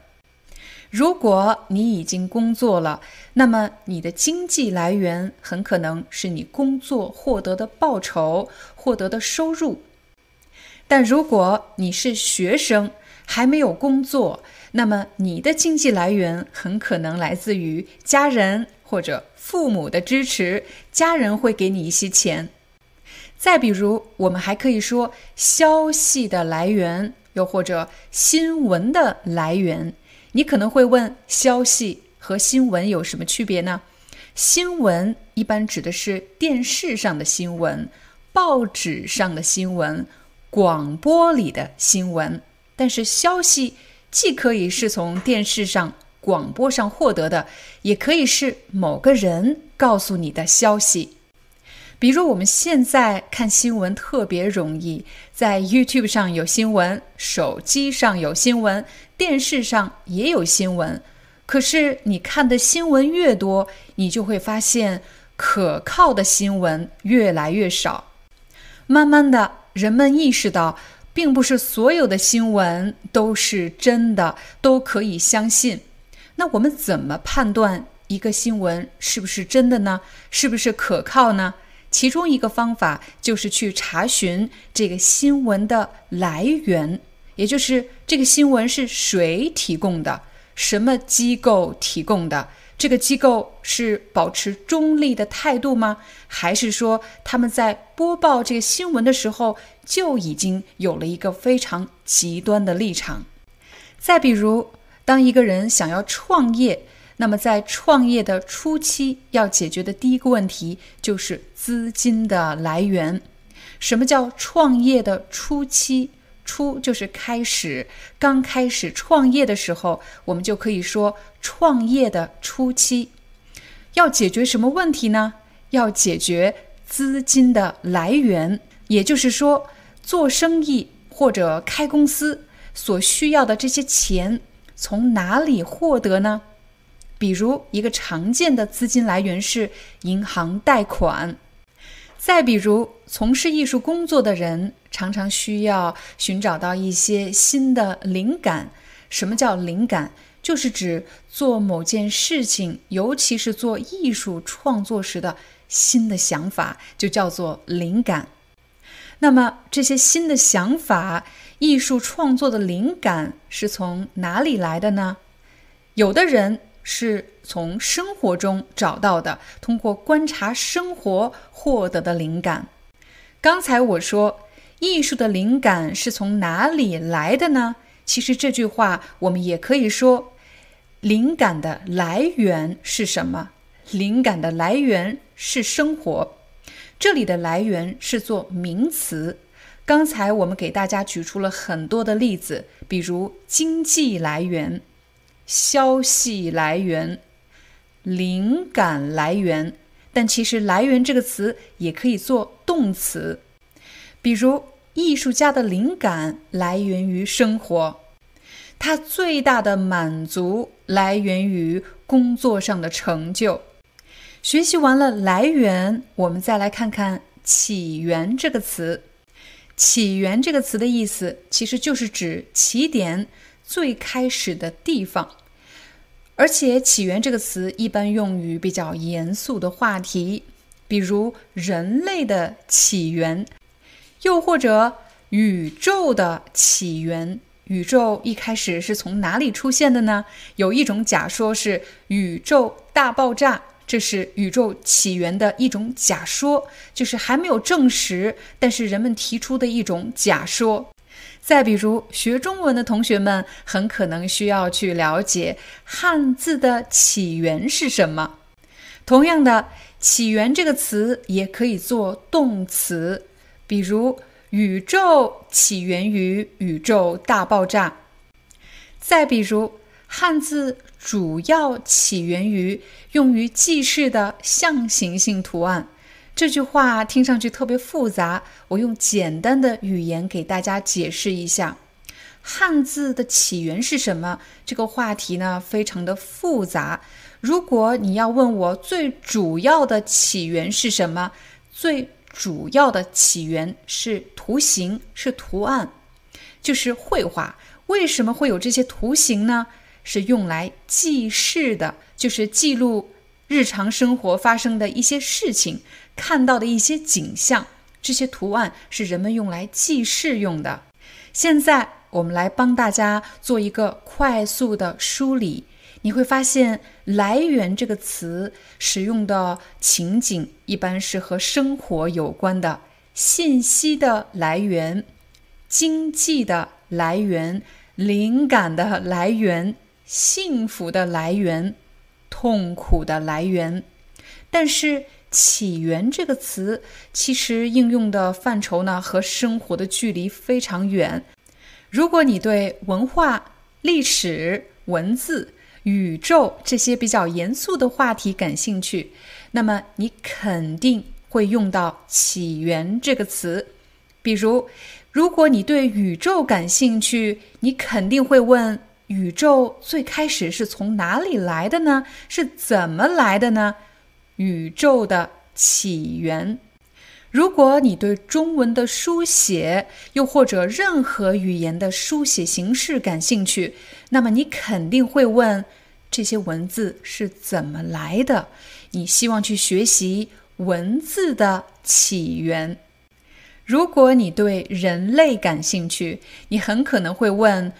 如果你已经工作了，那么你的经济来源很可能是你工作获得的报酬、获得的收入。但如果你是学生，还没有工作，那么你的经济来源很可能来自于家人或者父母的支持，家人会给你一些钱。再比如，我们还可以说消息的来源，又或者新闻的来源。你可能会问，消息和新闻有什么区别呢？新闻一般指的是电视上的新闻、报纸上的新闻、广播里的新闻。但是消息既可以是从电视上、广播上获得的，也可以是某个人告诉你的消息。比如我们现在看新闻特别容易，在 YouTube 上有新闻，手机上有新闻，电视上也有新闻。可是你看的新闻越多，你就会发现可靠的新闻越来越少。慢慢的，人们意识到。并不是所有的新闻都是真的，都可以相信。那我们怎么判断一个新闻是不是真的呢？是不是可靠呢？其中一个方法就是去查询这个新闻的来源，也就是这个新闻是谁提供的，什么机构提供的。这个机构是保持中立的态度吗？还是说他们在播报这个新闻的时候就已经有了一个非常极端的立场？再比如，当一个人想要创业，那么在创业的初期要解决的第一个问题就是资金的来源。什么叫创业的初期？初就是开始，刚开始创业的时候，我们就可以说创业的初期要解决什么问题呢？要解决资金的来源，也就是说，做生意或者开公司所需要的这些钱从哪里获得呢？比如一个常见的资金来源是银行贷款。再比如，从事艺术工作的人常常需要寻找到一些新的灵感。什么叫灵感？就是指做某件事情，尤其是做艺术创作时的新的想法，就叫做灵感。那么，这些新的想法、艺术创作的灵感是从哪里来的呢？有的人是从生活中找到的，通过观察生活获得的灵感。刚才我说，艺术的灵感是从哪里来的呢？其实这句话我们也可以说，灵感的来源是什么？灵感的来源是生活。这里的来源是做名词。刚才我们给大家举出了很多的例子，比如经济来源、消息来源、灵感来源。但其实“来源”这个词也可以做动词，比如艺术家的灵感来源于生活，他最大的满足来源于工作上的成就。学习完了来源，我们再来看看“起源”这个词。起源这个词的意思其实就是指起点、最开始的地方，而且起源这个词一般用于比较严肃的话题，比如人类的起源，又或者宇宙的起源。宇宙一开始是从哪里出现的呢？有一种假说是宇宙大爆炸。这是宇宙起源的一种假说，就是还没有证实，但是人们提出的一种假说。再比如，学中文的同学们很可能需要去了解汉字的起源是什么。同样的，“起源”这个词也可以做动词，比如宇宙起源于宇宙大爆炸。再比如，汉字。主要起源于用于记事的象形性图案。这句话听上去特别复杂，我用简单的语言给大家解释一下：汉字的起源是什么？这个话题呢，非常的复杂。如果你要问我最主要的起源是什么，最主要的起源是图形，是图案，就是绘画。为什么会有这些图形呢？是用来记事的，就是记录日常生活发生的一些事情，看到的一些景象。这些图案是人们用来记事用的。现在我们来帮大家做一个快速的梳理，你会发现“来源”这个词使用的情景一般是和生活有关的，信息的来源、经济的来源、灵感的来源。幸福的来源，痛苦的来源，但是“起源”这个词其实应用的范畴呢，和生活的距离非常远。如果你对文化、历史、文字、宇宙这些比较严肃的话题感兴趣，那么你肯定会用到“起源”这个词。比如，如果你对宇宙感兴趣，你肯定会问。宇宙最开始是从哪里来的呢？是怎么来的呢？宇宙的起源。如果你对中文的书写，又或者任何语言的书写形式感兴趣，那么你肯定会问：这些文字是怎么来的？你希望去学习文字的起源。如果你对人类感兴趣，你很可能会问。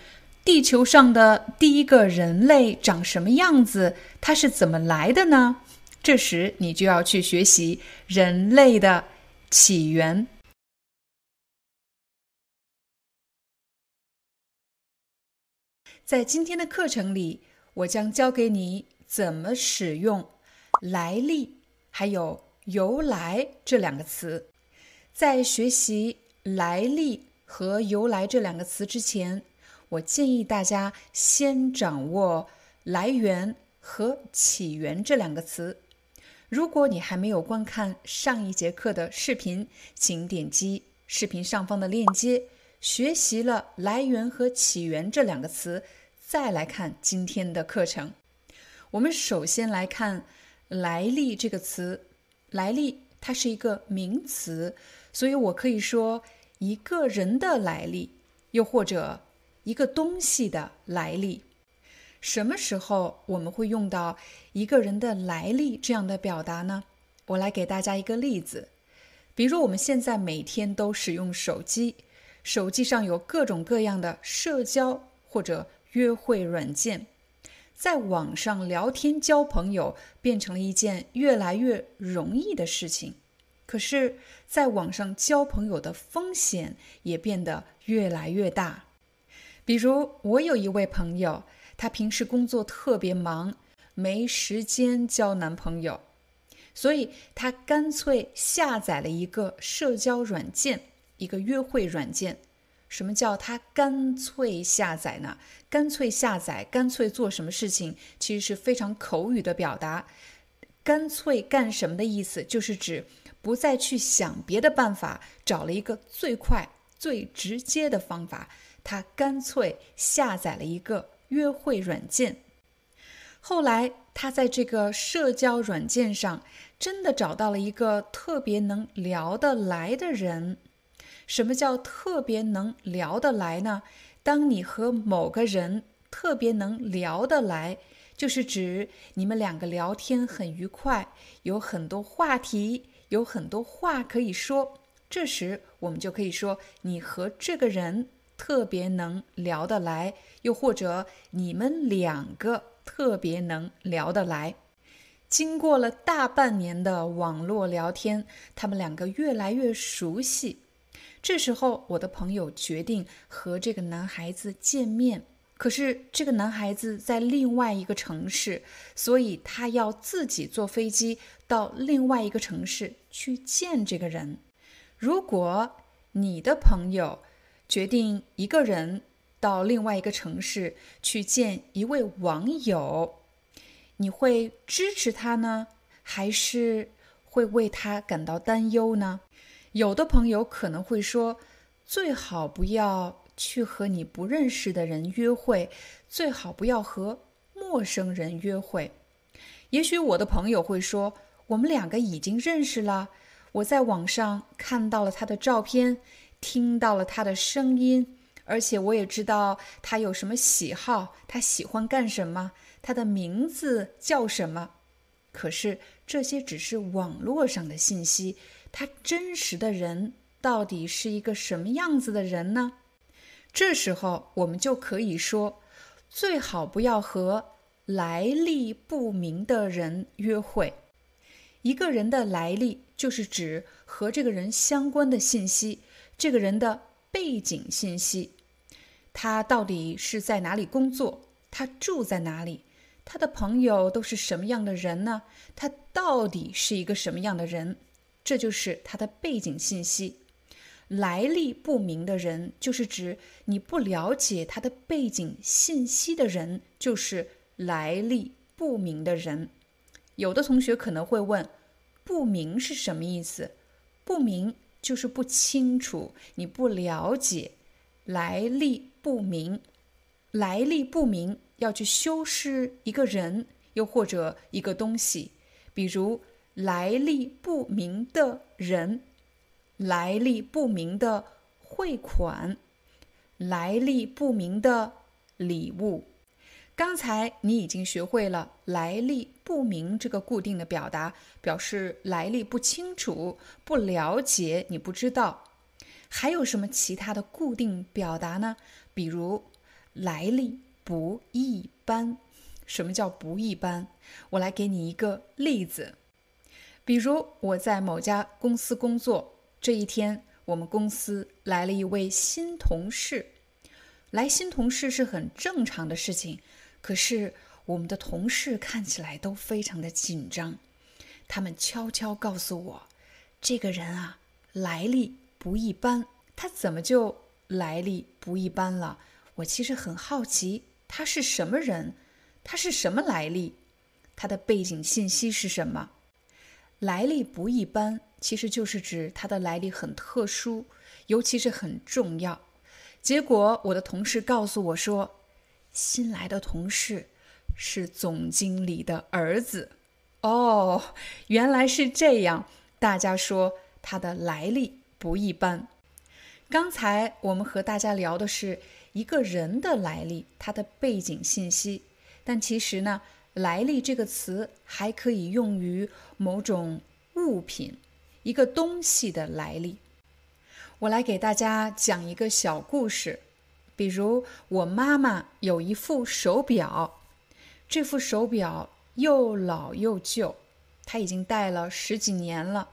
地球上的第一个人类长什么样子？它是怎么来的呢？这时你就要去学习人类的起源。在今天的课程里，我将教给你怎么使用“来历”还有“由来”这两个词。在学习“来历”和“由来”这两个词之前，我建议大家先掌握“来源”和“起源”这两个词。如果你还没有观看上一节课的视频，请点击视频上方的链接，学习了“来源”和“起源”这两个词，再来看今天的课程。我们首先来看“来历”这个词，“来历”它是一个名词，所以我可以说一个人的来历，又或者。一个东西的来历，什么时候我们会用到一个人的来历这样的表达呢？我来给大家一个例子，比如我们现在每天都使用手机，手机上有各种各样的社交或者约会软件，在网上聊天交朋友变成了一件越来越容易的事情，可是，在网上交朋友的风险也变得越来越大。比如，我有一位朋友，他平时工作特别忙，没时间交男朋友，所以他干脆下载了一个社交软件，一个约会软件。什么叫他干脆下载呢？干脆下载，干脆做什么事情，其实是非常口语的表达。干脆干什么的意思，就是指不再去想别的办法，找了一个最快、最直接的方法。他干脆下载了一个约会软件。后来，他在这个社交软件上真的找到了一个特别能聊得来的人。什么叫特别能聊得来呢？当你和某个人特别能聊得来，就是指你们两个聊天很愉快，有很多话题，有很多话可以说。这时我们就可以说你和这个人特别能聊得来，又或者你们两个特别能聊得来。经过了大半年的网络聊天，他们两个越来越熟悉。这时候，我的朋友决定和这个男孩子见面。可是，这个男孩子在另外一个城市，所以他要自己坐飞机到另外一个城市去见这个人。如果你的朋友决定一个人到另外一个城市去见一位网友，你会支持他呢，还是会为他感到担忧呢？有的朋友可能会说，最好不要去和你不认识的人约会，最好不要和陌生人约会。也许我的朋友会说，我们两个已经认识了，我在网上看到了他的照片，听到了他的声音，而且我也知道他有什么喜好，他喜欢干什么，他的名字叫什么。可是这些只是网络上的信息。他真实的人到底是一个什么样子的人呢？这时候我们就可以说，最好不要和来历不明的人约会。一个人的来历就是指和这个人相关的信息，这个人的背景信息，他到底是在哪里工作？他住在哪里？他的朋友都是什么样的人呢？他到底是一个什么样的人？这就是他的背景信息，来历不明的人，就是指你不了解他的背景信息的人，就是来历不明的人。有的同学可能会问，不明是什么意思？不明就是不清楚，你不了解，来历不明，来历不明要去修饰一个人，又或者一个东西，比如。来历不明的人，来历不明的汇款，来历不明的礼物。刚才你已经学会了“来历不明”这个固定的表达，表示来历不清楚、不了解，你不知道。还有什么其他的固定表达呢？比如“来历不一般”。什么叫不一般？我来给你一个例子。比如我在某家公司工作，这一天我们公司来了一位新同事。来新同事是很正常的事情，可是我们的同事看起来都非常的紧张。他们悄悄告诉我，这个人啊来历不一般。他怎么就来历不一般了？我其实很好奇，他是什么人？他是什么来历？他的背景信息是什么？来历不一般，其实就是指他的来历很特殊，尤其是很重要。结果我的同事告诉我说，新来的同事是总经理的儿子。哦，原来是这样。大家说他的来历不一般。刚才我们和大家聊的是一个人的来历，他的背景信息，但其实呢？来历这个词还可以用于某种物品、一个东西的来历。我来给大家讲一个小故事，比如我妈妈有一副手表，这副手表又老又旧，他已经戴了十几年了。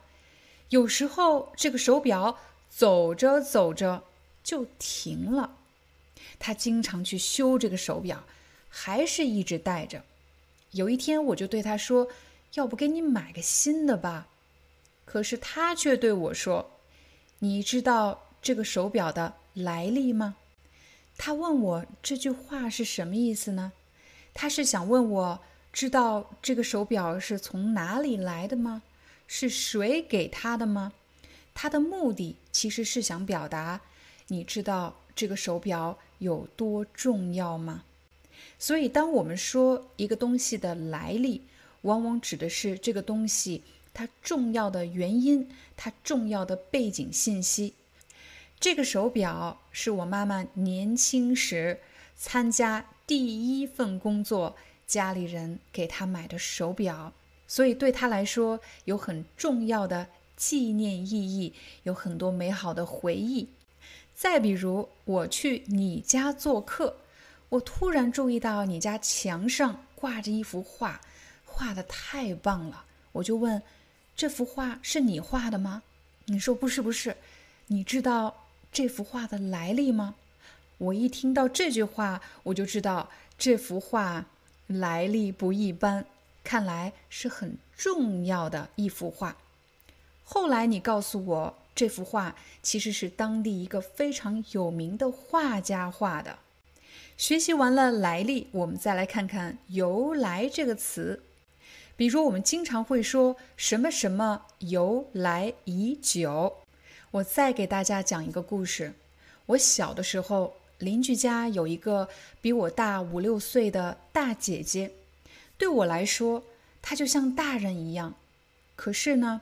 有时候这个手表走着走着就停了，他经常去修这个手表，还是一直戴着。有一天我就对他说：“要不给你买个新的吧？”可是他却对我说：“你知道这个手表的来历吗？”他问我这句话是什么意思呢？他是想问我知道这个手表是从哪里来的吗？是谁给他的吗？他的目的其实是想表达，你知道这个手表有多重要吗？所以，当我们说一个东西的来历，往往指的是这个东西它重要的原因，它重要的背景信息。这个手表是我妈妈年轻时参加。第一份工作，家里人给她买的手表，所以对她来说有很重要的纪念意义，有很多美好的回忆。再比如，我去你家做客，我突然注意到你家墙上挂着一幅画，画的太棒了，我就问：“这幅画是你画的吗？”你说：“不是，不是。”你知道这幅画的来历吗？我一听到这句话，我就知道这幅画来历不一般，看来是很重要的一幅画。后来你告诉我，这幅画其实是当地一个非常有名的画家画的。学习完了来历，我们再来看看“由来”这个词。比如，我们经常会说什么什么由来已久。我再给大家讲一个故事。我小的时候。邻居家有一个比我大五六岁的大姐姐，对我来说，她就像大人一样。可是呢，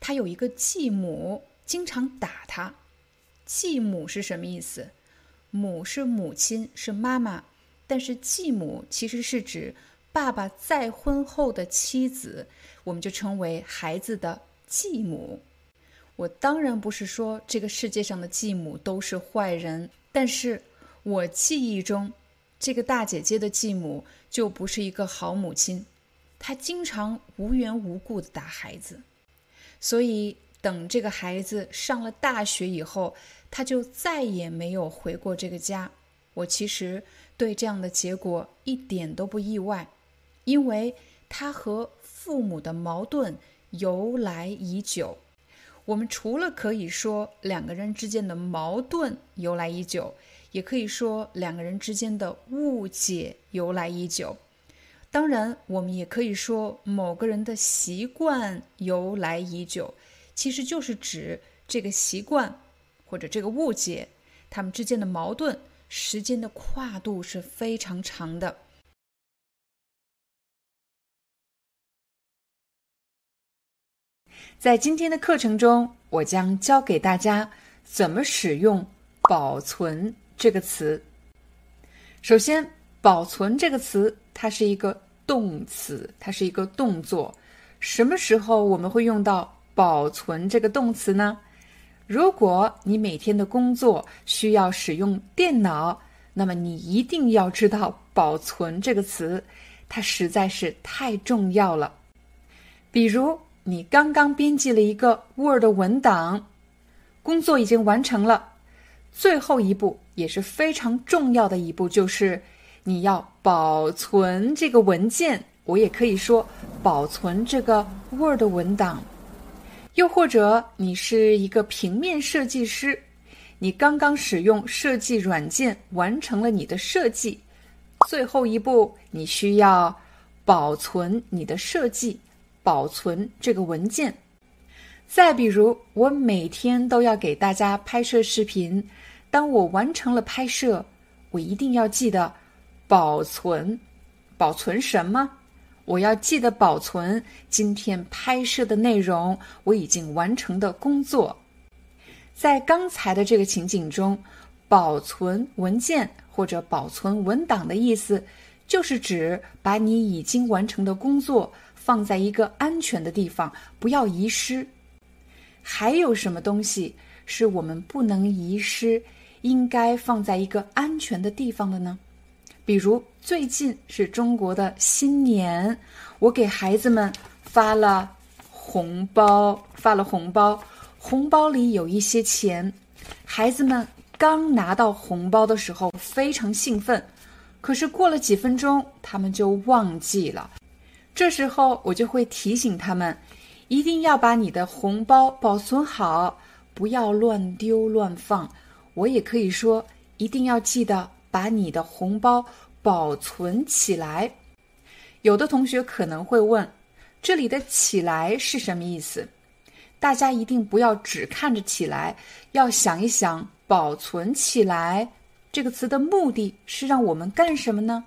她有一个继母，经常打她。继母是什么意思？母是母亲，是妈妈，但是继母其实是指爸爸再婚后的妻子，我们就称为孩子的继母。我当然不是说这个世界上的继母都是坏人。但是，我记忆中，这个大姐姐的继母就不是一个好母亲，她经常无缘无故的打孩子，所以等这个孩子上了大学以后，他就再也没有回过这个家。我其实对这样的结果一点都不意外，因为他和父母的矛盾由来已久。我们除了可以说两个人之间的矛盾由来已久，也可以说两个人之间的误解由来已久。当然，我们也可以说某个人的习惯由来已久，其实就是指这个习惯或者这个误解，他们之间的矛盾时间的跨度是非常长的。在今天的课程中，我将教给大家怎么使用“保存”这个词。首先，“保存”这个词它是一个动词，它是一个动作。什么时候我们会用到“保存”这个动词呢？如果你每天的工作需要使用电脑，那么你一定要知道“保存”这个词，它实在是太重要了。比如，你刚刚编辑了一个 Word 文档，工作已经完成了。最后一步也是非常重要的一步，就是你要保存这个文件。我也可以说保存这个 Word 文档。又或者你是一个平面设计师，你刚刚使用设计软件完成了你的设计，最后一步你需要保存你的设计。保存这个文件。再比如，我每天都要给大家拍摄视频，当我完成了拍摄，我一定要记得保存。保存什么？我要记得保存今天拍摄的内容，我已经完成的工作。在刚才的这个情景中，保存文件或者保存文档的意思，就是指把你已经完成的工作。放在一个安全的地方，不要遗失。还有什么东西是我们不能遗失，应该放在一个安全的地方的呢？比如最近是中国的新年，我给孩子们发了红包，发了红包，红包里有一些钱，孩子们刚拿到红包的时候非常兴奋，可是过了几分钟，他们就忘记了。这时候我就会提醒他们，一定要把你的红包保存好，不要乱丢乱放。我也可以说，一定要记得。把你的红包保存起来。有的同学可能会问，这里的“起来”是什么意思？大家一定不要只看着“起来”，要想一想“保存起来”这个词的目的是让我们干什么呢？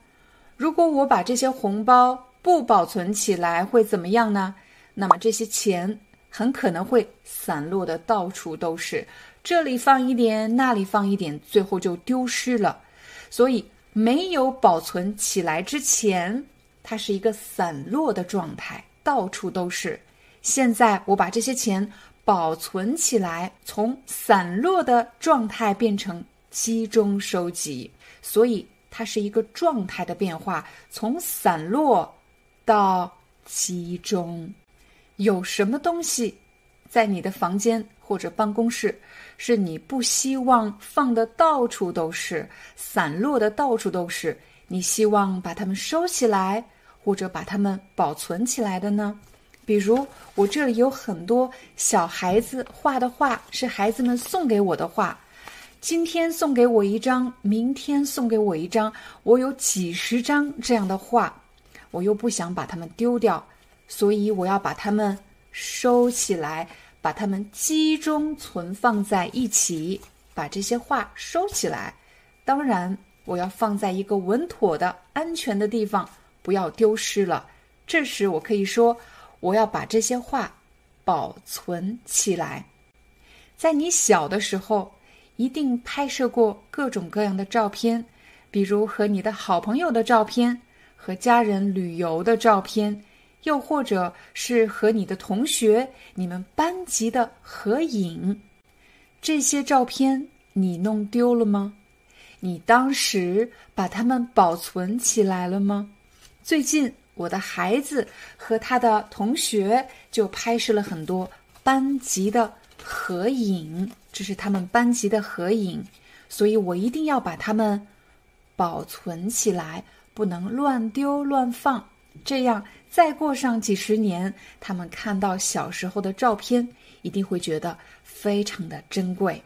如果我把这些红包不保存起来，会怎么样呢？那么这些钱很可能会散落的到处都是，这里放一点，那里放一点，最后就丢失了。所以，没有保存起来之前，它是一个散落的状态，到处都是。现在我把这些钱保存起来，从散落的状态变成集中收集，所以它是一个状态的变化，从散落到集中。有什么东西在你的房间或者办公室？是你不希望放的到处都是，散落的到处都是。你希望把它们收起来，或者把它们保存起来的呢？比如我这里有很多小孩子画的画，是孩子们送给我的画。今天送给我一张，明天送给我一张，我有几十张这样的画，我又不想把它们丢掉，所以我要把它们收起来。把它们集中存放在一起，把这些画收起来。当然，我要放在一个稳妥的、安全的地方，不要丢失了。这时，我可以说，我要把这些画保存起来。在你小的时候，一定拍摄过各种各样的照片，比如和你的好朋友的照片，和家人旅游的照片。又或者是和你的同学、你们班级的合影，这些照片你弄丢了吗？你当时把它们保存起来了吗？最近我的孩子和他的同学就拍摄了很多班级的合影，这是他们班级的合影，所以我一定要把它们保存起来，不能乱丢乱放。这样，再过上几十年，他们看到小时候的照片，一定会觉得非常的珍贵。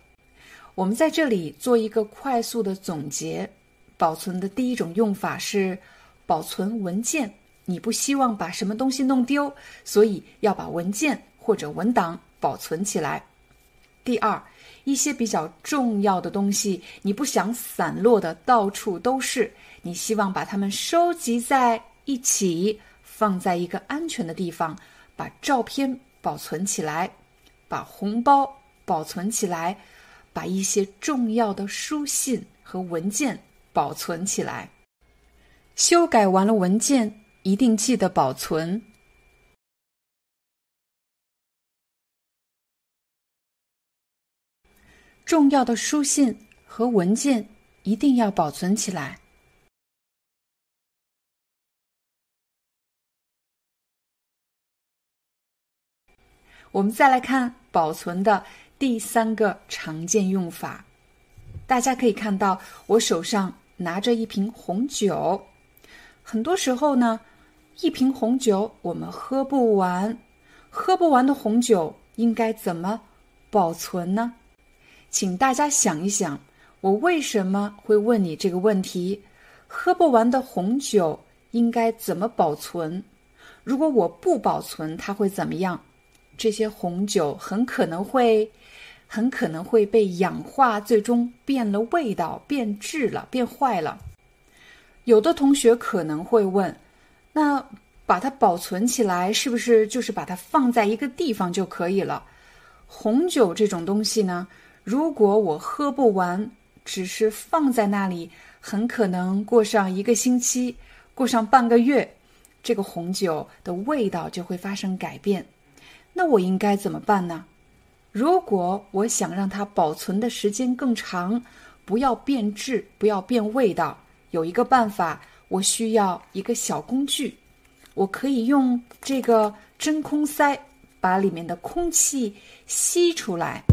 我们在这里做一个快速的总结：保存的第一种用法是保存文件。你不希望把什么东西弄丢，所以要把文件或者文档保存起来。第二，一些比较重要的东西，你不想散落的到处都是，你希望把它们收集在。一起放在一个安全的地方，把照片保存起来，把红包保存起来，把一些重要的书信和文件保存起来。修改完了文件，一定记得保存。重要的书信和文件一定要保存起来。我们再来看保存的第三个常见用法。大家可以看到，我手上拿着一瓶红酒。很多时候呢，一瓶红酒我们喝不完，喝不完的红酒应该怎么保存呢？请大家想一想，我为什么会问你这个问题？喝不完的红酒应该怎么保存？如果我不保存，它会怎么样？这些红酒很可能会，很可能会被氧化，最终变了味道，变质了，变坏了。有的同学可能会问：那把它保存起来，是不是就是把它放在一个地方就可以了？红酒这种东西呢，如果我喝不完，只是放在那里，很可能过上一个星期，过上半个月，这个红酒的味道就会发生改变。那我应该怎么办呢？如果我想让它保存的时间更长，不要变质，不要变味道，有一个办法，我需要一个小工具，我可以用这个真空塞把里面的空气吸出来。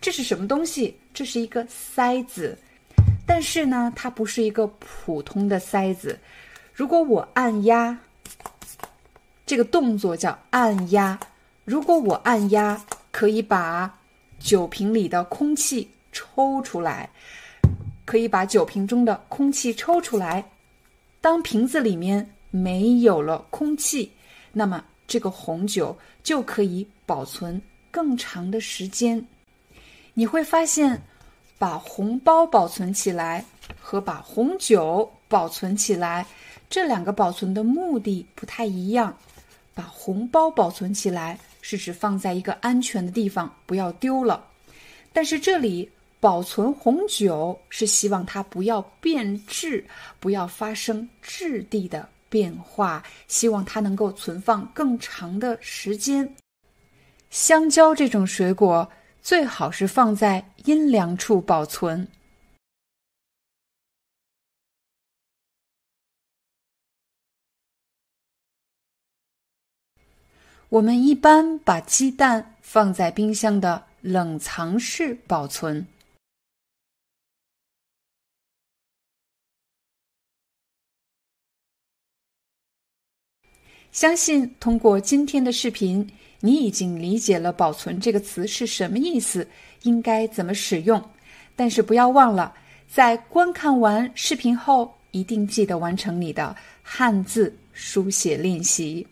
这是什么东西？这是一个塞子，但是呢，它不是一个普通的塞子。如果我按压，这个动作叫按压。如果我按压，可以把酒瓶里的空气抽出来。可以把酒瓶中的空气抽出来。当瓶子里面没有了空气，那么这个红酒就可以保存更长的时间。你会发现，把红包保存起来和把红酒保存起来，这两个保存的目的不太一样。把红包保存起来是指放在一个安全的地方，不要丢了。但是这里。保存红酒是希望它不要变质，不要发生质地的变化，希望它能够存放更长的时间。香蕉这种水果最好是放在阴凉处保存。我们一般把鸡蛋放在冰箱的冷藏室保存。相信通过今天的视频，你已经理解了“保存”这个词是什么意思，应该怎么使用。但是不要忘了，在观看完视频后，一定记得完成你的汉字书写练习。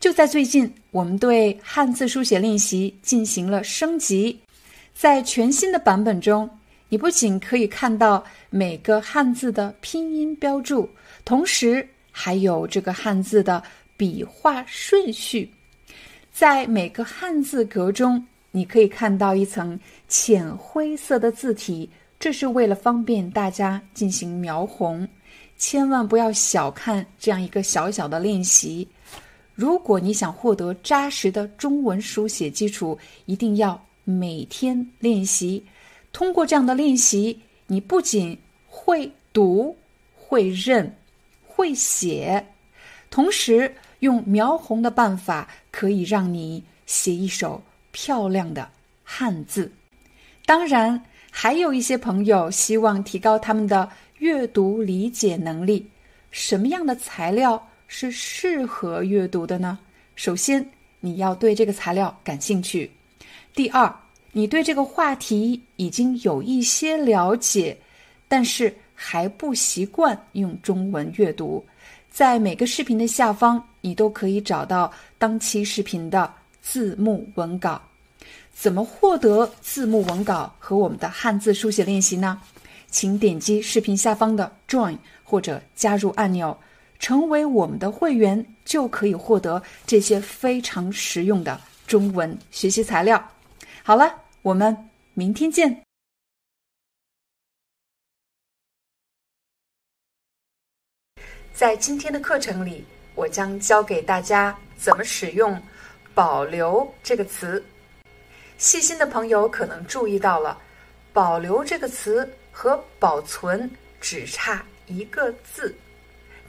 就在最近，我们对汉字书写练习进行了升级，在全新的版本中，你不仅可以看到每个汉字的拼音标注，同时还有这个汉字的。笔画顺序，在每个汉字格中，你可以看到一层浅灰色的字体，这是为了方便大家进行描红。千万不要小看这样一个小小的练习。如果你想获得扎实的中文书写基础，一定要每天练习。通过这样的练习，你不仅会读、会认、会写，同时。用描红的办法，可以让你写一手漂亮的汉字。当然，还有一些朋友希望提高他们的阅读理解能力。什么样的材料是适合阅读的呢？首先，你要对这个材料感兴趣；第二，你对这个话题已经有一些了解，但是还不习惯用中文阅读。在每个视频的下方，你都可以找到当期视频的字幕文稿。怎么获得字幕文稿和我们的汉字书写练习呢？请点击视频下方的 Join 或者加入按钮，成为我们的会员，就可以获得这些非常实用的中文学习材料。好了，我们明天见。在今天的课程里，我将教给大家怎么使用“保留”这个词。细心的朋友可能注意到了，“保留”这个词和“保存”只差一个字。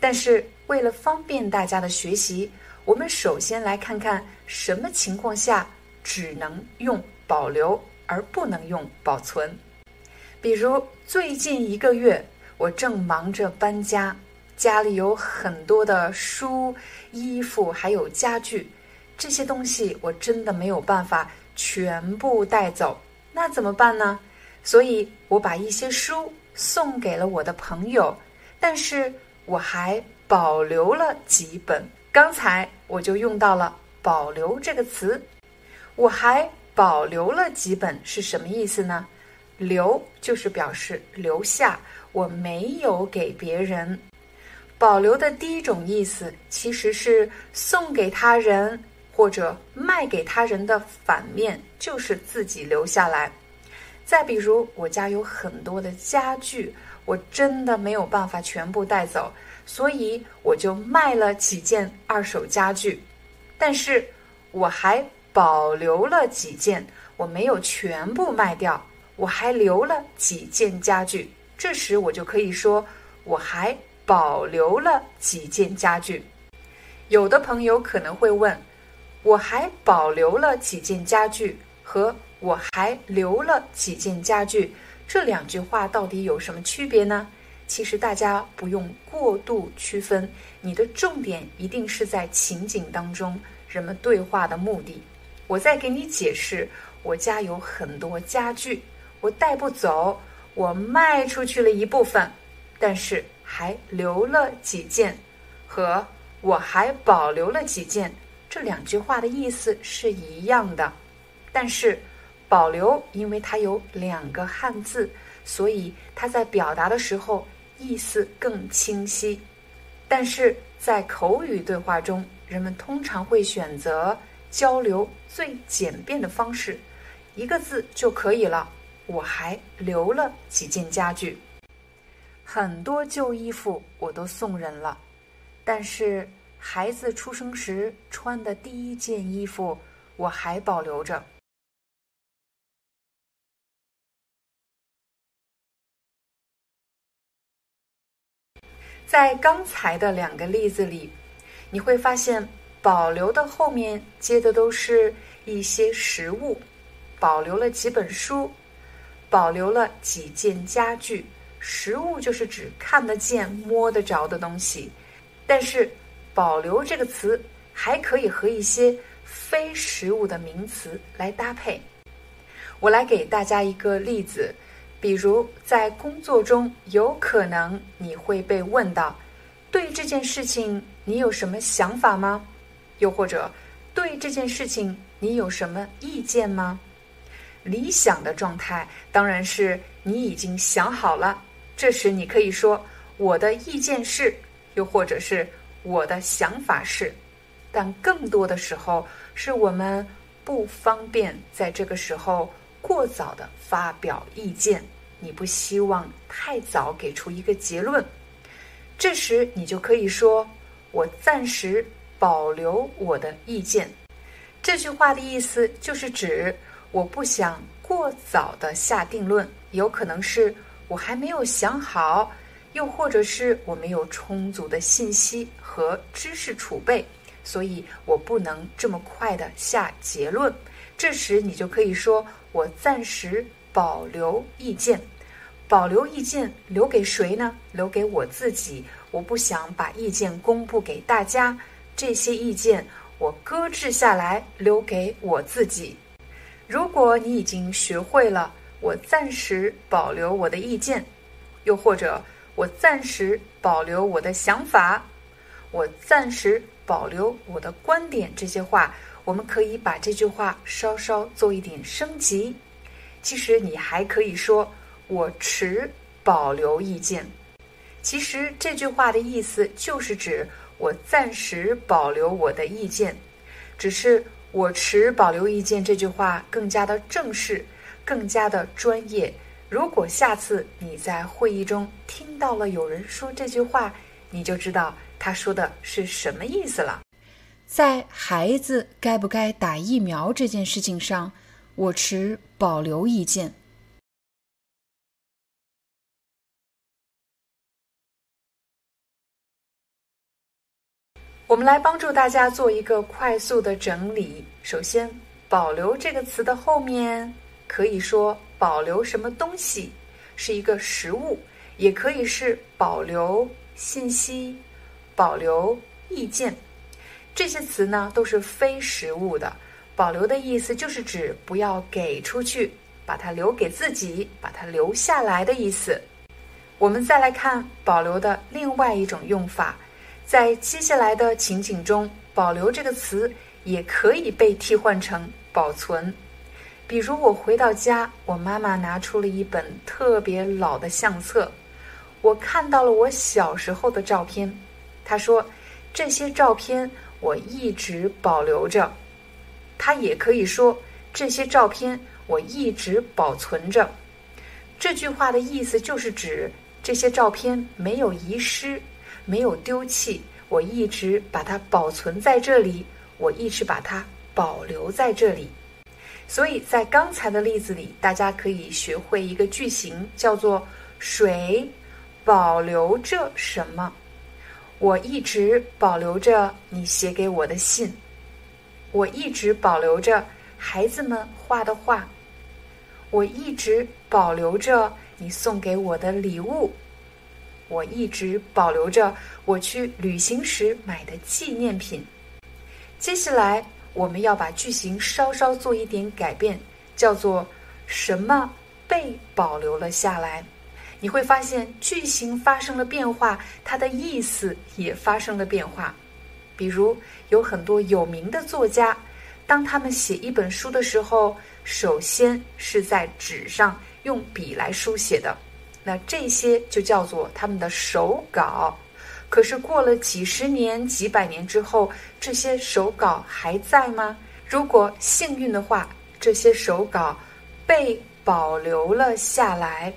但是为了方便大家的学习，我们首先来看看什么情况下只能用“保留”而不能用“保存”。比如最近一个月，我正忙着搬家。家里有很多的书、衣服，还有家具，这些东西我真的没有办法全部带走，那怎么办呢？所以我把一些书送给了我的朋友，但是我还保留了几本。刚才我就用到了“保留”这个词，我还保留了几本是什么意思呢？留就是表示留下，我没有给别人。保留的第一种意思其实是送给他人或者卖给他人的反面，就是自己留下来。再比如，我家有很多的家具，我真的没有办法全部带走，所以我就卖了几件二手家具。但是我还保留了几件，我没有全部卖掉，我还留了几件家具。这时我就可以说。我还保留了几件家具。有的朋友可能会问：“我还保留了几件家具和我还留了几件家具，这两句话到底有什么区别呢？”其实大家不用过度区分，你的重点一定是在情景当中人们对话的目的。我再给你解释：我家有很多家具，我带不走，我卖出去了一部分，但是还留了几件，和我还保留了几件，这两句话的意思是一样的。但是保留，因为它有两个汉字，所以它在表达的时候。意思更清晰，但是在口语对话中，人们通常会选择交流最简便的方式，一个字就可以了。我还留了几件家具，很多旧衣服我都送人了，但是孩子出生时穿的第一件衣服我还保留着。在刚才的两个例子里，你会发现保留的后面接的都是一些实物，保留了几本书，保留了几件家具。实物就是指看得见、摸得着的东西，但是“保留”这个词还可以和一些非实物的名词来搭配。我来给大家一个例子。比如在工作中，有可能你会被问到：“对这件事情你有什么想法吗？”又或者“对这件事情你有什么意见吗？”理想的状态当然是你已经想好了，这时你可以说：“我的意见是”，又或者是“我的想法是”。但更多的时候，是我们不方便在这个时候。过早的发表意见，你不希望太早给出一个结论，这时你就可以说：“我暂时保留我的意见。”这句话的意思就是指我不想过早的下定论，有可能是我还没有想好，又或者是我没有充足的信息和知识储备，所以我不能这么快的下结论。这时你就可以说。我暂时保留意见，保留意见留给谁呢？留给我自己。我不想把意见公布给大家，这些意见我搁置下来，留给我自己。如果你已经学会了，我暂时保留我的意见，又或者我暂时保留我的想法，我暂时保留我的观点，这些话。我们可以把这句话稍稍做一点升级。其实你还可以说“我持保留意见”。其实这句话的意思就是指我暂时保留我的意见。只是“我持保留意见”这句话更加的正式，更加的专业。如果下次你在会议中听到了有人说这句话，你就知道他说的是什么意思了。在孩子该不该打疫苗这件事情上，我持保留意见。我们来帮助大家做一个快速的整理。首先，“保留”这个词的后面可以说保留什么东西，是一个实物，也可以是保留信息、保留意见。这些词呢都是非实物的，保留的意思就是指不要给出去，把它留给自己，把它留下来的意思。我们再来看保留的另外一种用法，在接下来的情景中，保留这个词也可以被替换成保存。比如我回到家，我妈妈拿出了一本特别老的相册，我看到了我小时候的照片，她说这些照片。我一直保留着，他也可以说这些照片我一直保存着。这句话的意思就是指这些照片没有遗失，没有丢弃，我一直把它保存在这里，我一直把它保留在这里。所以在刚才的例子里，大家可以学会一个句型，叫做“水保留着什么？我一直保留着你写给我的信，我一直保留着孩子们画的画，我一直保留着你送给我的礼物，我一直保留着我去旅行时买的纪念品。接下来，我们要把句型稍稍做一点改变，叫做什么被保留了下来。你会发现句型发生了变化，它的意思也发生了变化。比如，有很多有名的作家，当他们写一本书的时候，首先是在纸上用笔来书写的，那这些就叫做他们的手稿。可是过了几十年、几百年之后，这些手稿还在吗？如果幸运的话，这些手稿被保留了下来。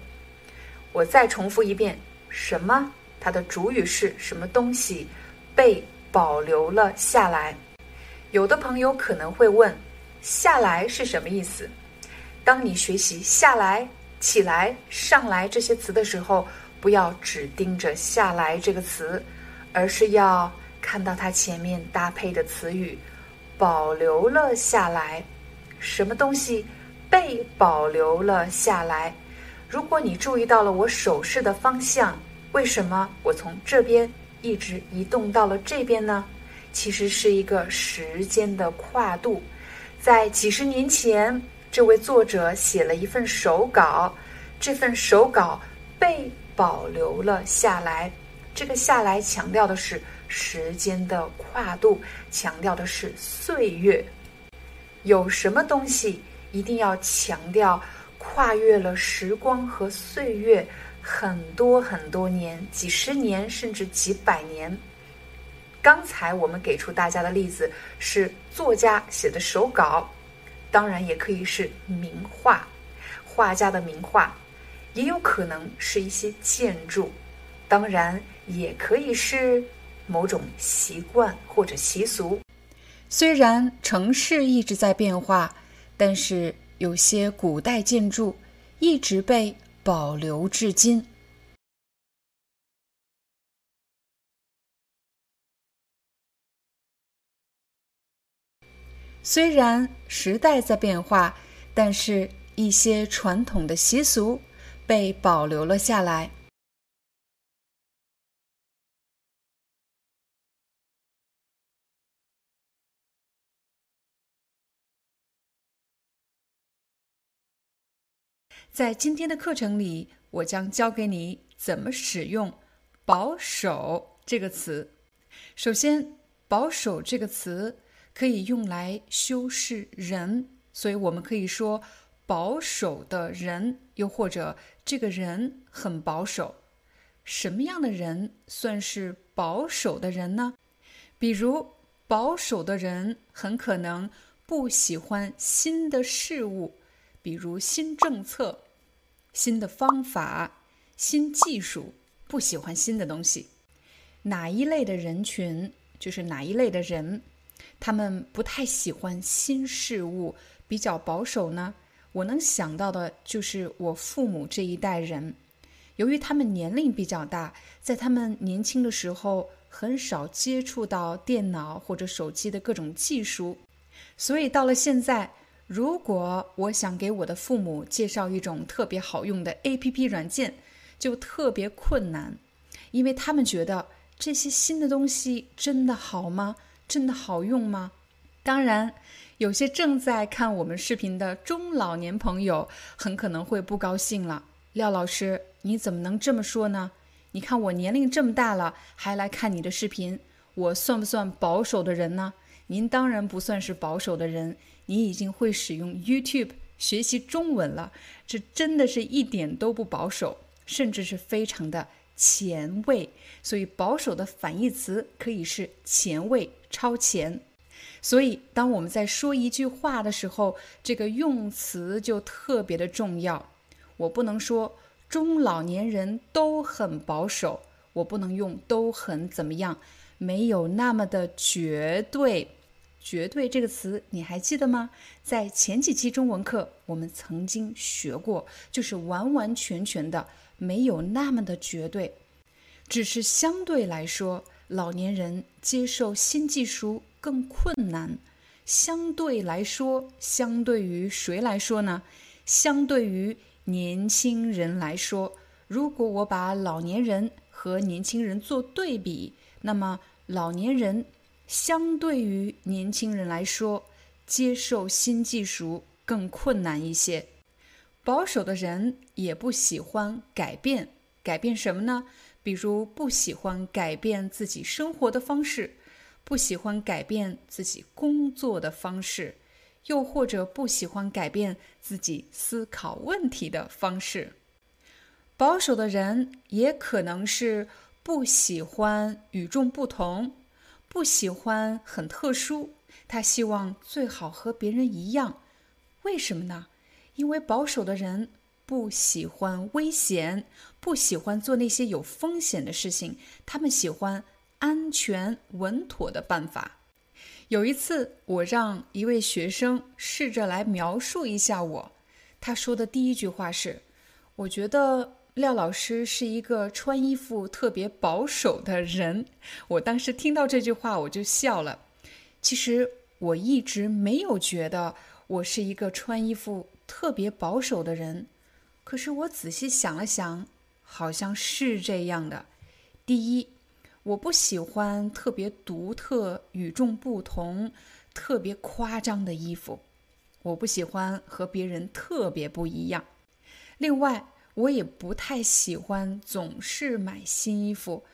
我再重复一遍，什么？它的主语是什么东西被保留了下来？有的朋友可能会问：“下来是什么意思？”当你学习“下来”“起来”“上来”这些词的时候，不要只盯着“下来”这个词，而是要看到它前面搭配的词语“保留了下来”。什么东西被保留了下来？如果你注意到了我手势的方向，为什么我从这边一直移动到了这边呢？其实是一个时间的跨度。在几十年前，这位作者写了一份手稿，这份手稿被保留了下来。这个“下来”强调的是时间的跨度，强调的是岁月。有什么东西一定要强调？跨越了时光和岁月，很多很多年，几十年甚至几百年。刚才我们给出大家的例子是作家写的手稿，当然也可以是名画，画家的名画，也有可能是一些建筑，当然也可以是某种习惯或者习俗。虽然城市一直在变化，但是。有些古代建筑一直被保留至今。虽然时代在变化，但是一些传统的习俗被保留了下来。在今天的课程里，我将教给你怎么使用“保守”这个词。首先，“保守”这个词可以用来修饰人，所以我们可以说“保守的人”，又或者“这个人很保守”。什么样的人算是保守的人呢？比如，保守的人很可能不喜欢新的事物，比如新政策。新的方法、新技术，不喜欢新的东西。哪一类的人群，就是哪一类的人，他们不太喜欢新事物，比较保守呢？我能想到的就是我父母这一代人，由于他们年龄比较大，在他们年轻的时候很少接触到电脑或者手机的各种技术，所以到了现在。如果我想给我的父母介绍一种特别好用的 APP 软件，就特别困难，因为他们觉得这些新的东西真的好吗？真的好用吗？当然，有些正在看我们视频的中老年朋友很可能会不高兴了。廖老师，你怎么能这么说呢？你看我年龄这么大了，还来看你的视频，我算不算保守的人呢？您当然不算是保守的人。你已经会使用 YouTube 学习中文了，这真的是一点都不保守，甚至是非常的前卫。所以保守的反义词可以是前卫、超前。所以当我们在说一句话的时候，这个用词就特别的重要。我不能说中老年人都很保守，我不能用都很怎么样，没有那么的绝对。绝对这个词你还记得吗？在前几期中文课我们曾经学过，就是完完全全的没有那么的绝对，只是相对来说，老年人接受新技术更困难。相对来说，相对于谁来说呢？相对于年轻人来说，如果我把老年人和年轻人做对比，那么老年人相对于年轻人来说，接受新技术更困难一些。保守的人也不喜欢改变，改变什么呢？比如不喜欢改变自己生活的方式，不喜欢改变自己工作的方式，又或者不喜欢改变自己思考问题的方式。保守的人也可能是不喜欢与众不同，不喜欢很特殊，他希望最好和别人一样。为什么呢？因为保守的人不喜欢危险，不喜欢做那些有风险的事情，他们喜欢安全稳妥的办法。有一次，我让一位学生试着来描述一下我，他说的第一句话是：“我觉得廖老师是一个穿衣服特别保守的人。”我当时听到这句话，我就笑了。其实我一直没有觉得我是一个穿衣服。特别保守的人，可是我仔细想了想，好像是这样的。第一，我不喜欢特别独特、与众不同、特别夸张的衣服，我不喜欢和别人特别不一样。另外，我也不太喜欢总是买新衣服。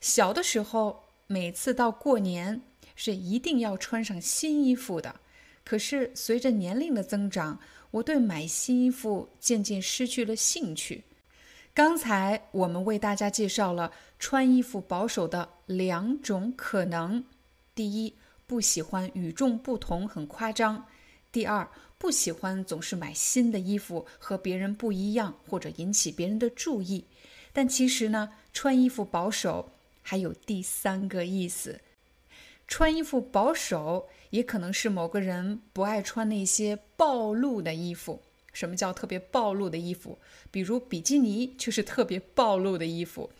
小的时候，每次到过年是一定要穿上新衣服的。可是随着年龄的增长，我对买新衣服渐渐失去了兴趣。刚才我们为大家介绍了穿衣服保守的两种可能：第一，不喜欢与众不同，很夸张；第二，不喜欢总是买新的衣服，和别人不一样，或者引起别人的注意。但其实呢，穿衣服保守还有第三个意思。穿衣服保守，也可能是某个人不爱穿那些暴露的衣服。什么叫特别暴露的衣服？比如比基尼就是特别暴露的衣服，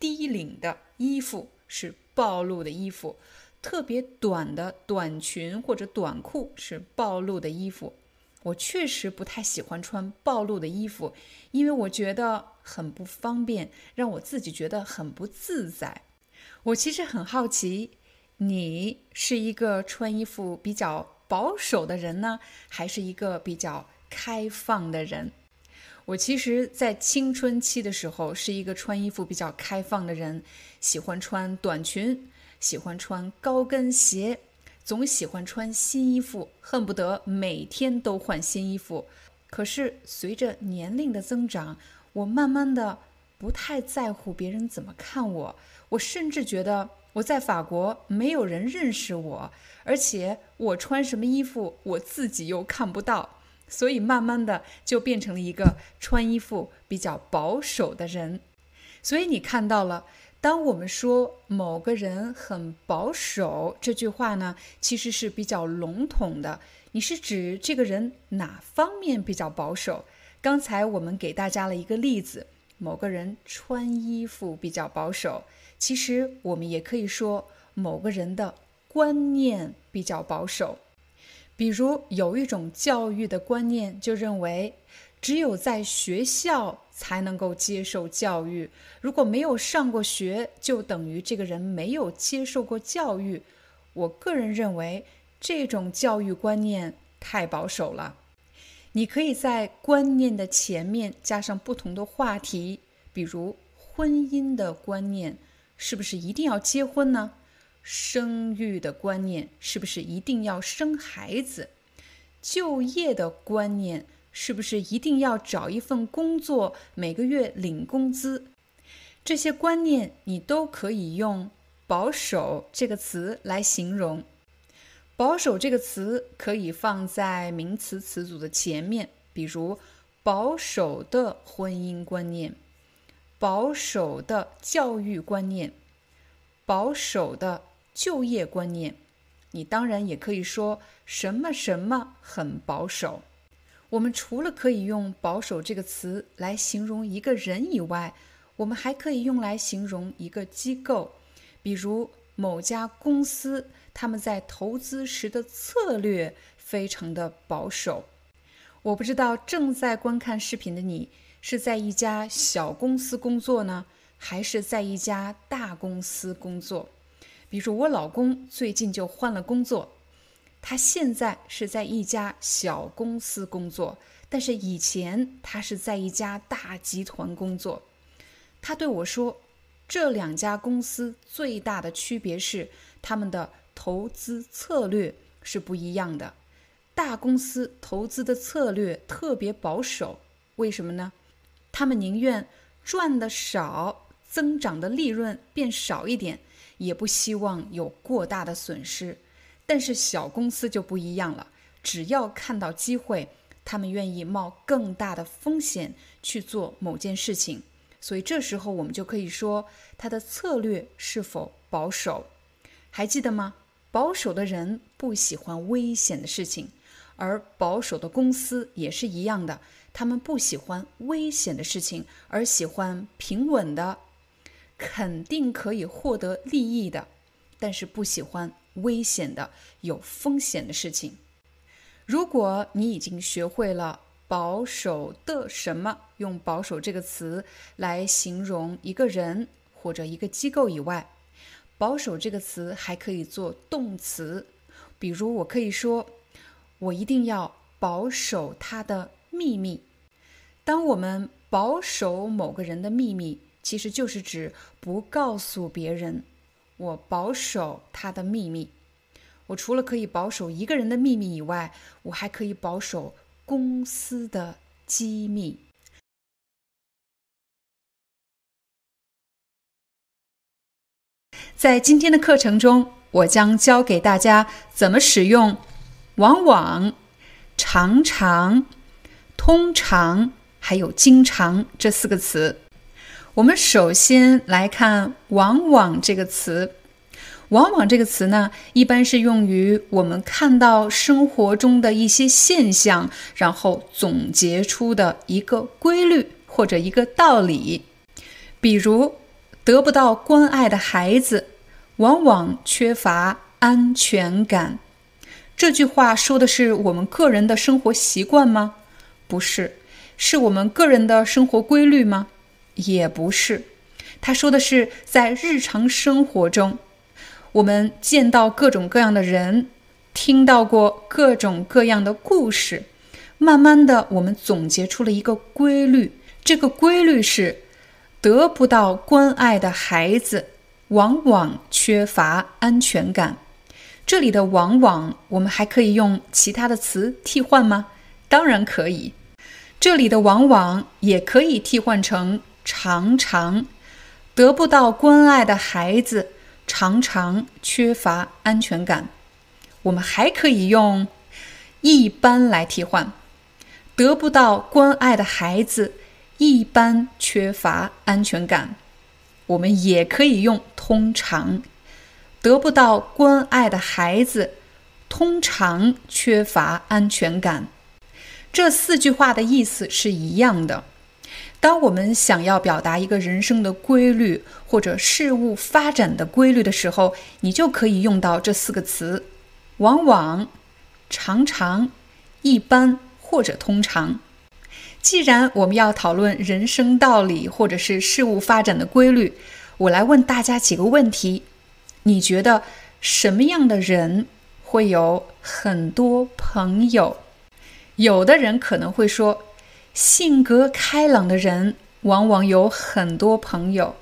低领的衣服是暴露的衣服，特别短的短裙或者短裤是暴露的衣服。我确实不太喜欢穿暴露的衣服，因为我觉得很不方便，让我自己觉得很不自在。我其实很好奇。你是一个穿衣服比较保守的人呢，还是一个比较开放的人？我其实，在青春期的时候，是一个穿衣服比较开放的人，喜欢穿短裙，喜欢穿高跟鞋，总喜欢穿新衣服，恨不得每天都换新衣服。可是，随着年龄的增长，我慢慢的不太在乎别人怎么看我，我甚至觉得。我在法国，没有人认识我，而且我穿什么衣服，我自己又看不到，所以慢慢的就变成了一个穿衣服比较保守的人。所以你看到了，当我们说某个人很保守这句话呢，其实是比较笼统的。你是指这个人哪方面比较保守？刚才我们给大家了一个例子，某个人穿衣服比较保守。其实我们也可以说，某个人的观念比较保守。比如有一种教育的观念，就认为只有在学校才能够接受教育，如果没有上过学，就等于这个人没有接受过教育。我个人认为这种教育观念太保守了。你可以在观念的前面加上不同的话题，比如婚姻的观念。是不是一定要结婚呢？生育的观念是不是一定要生孩子？就业的观念是不是一定要找一份工作，每个月领工资？这些观念你都可以用“保守”这个词来形容。保守这个词可以放在名词词组的前面，比如保守的婚姻观念。保守的教育观念，保守的就业观念，你当然也可以说什么什么很保守。我们除了可以用“保守”这个词来形容一个人以外，我们还可以用来形容一个机构，比如某家公司，他们在投资时的策略非常的保守。我不知道正在观看视频的你是在一家小公司工作呢，还是在一家大公司工作？比如我老公最近就换了工作。他现在是在一家小公司工作，但是以前他是在一家大集团工作。他对我说，这两家公司最大的区别是他们的投资策略是不一样的。大公司投资的策略特别保守，为什么呢？他们宁愿赚的少，增长的利润变少一点，也不希望有过大的损失。但是小公司就不一样了，只要看到机会，他们愿意冒更大的风险去做某件事情。所以这时候我们就可以说，他的策略是否保守？还记得吗？保守的人不喜欢危险的事情，而保守的公司也是一样的，他们不喜欢危险的事情，而喜欢平稳的，肯定可以获得利益的，但是不喜欢。危险的、有风险的事情。如果你已经学会了保守的什么，用“保守”这个词来形容一个人或者一个机构以外，“保守”这个词还可以做动词。比如，我可以说：“我一定要保守他的秘密。”当我们保守某个人的秘密，其实就是指不告诉别人。我保守他的秘密。我除了可以保守一个人的秘密以外，我还可以保守公司的机密。在今天的课程中，我将教给大家怎么使用“往往”“常常”“通常”还有“经常”这四个词。我们首先来看“往往”这个词，“往往”这个词呢，一般是用于我们看到生活中的一些现象，然后总结出的一个规律或者一个道理。比如，得不到关爱的孩子往往缺乏安全感。这句话说的是我们个人的生活习惯吗？不是，是我们个人的生活规律吗？也不是，他说的是在日常生活中，我们见到各种各样的人，听到过各种各样的故事，慢慢的，我们总结出了一个规律。这个规律是，得不到关爱的孩子往往缺乏安全感。这里的“往往”，我们还可以用其他的词替换吗？当然可以。这里的“往往”也可以替换成。常常得不到关爱的孩子，常常缺乏安全感。我们还可以用“一般”来替换。得不到关爱的孩子，一般缺乏安全感。我们也可以用“通常”。得不到关爱的孩子，通常缺乏安全感。这四句话的意思是一样的。当我们想要表达一个人生的规律或者事物发展的规律的时候，你就可以用到这四个词：往往、常常、一般或者通常。既然我们要讨论人生道理或者是事物发展的规律，我来问大家几个问题：你觉得什么样的人会有很多朋友？有的人可能会说。性格开朗的人往往有很多朋友。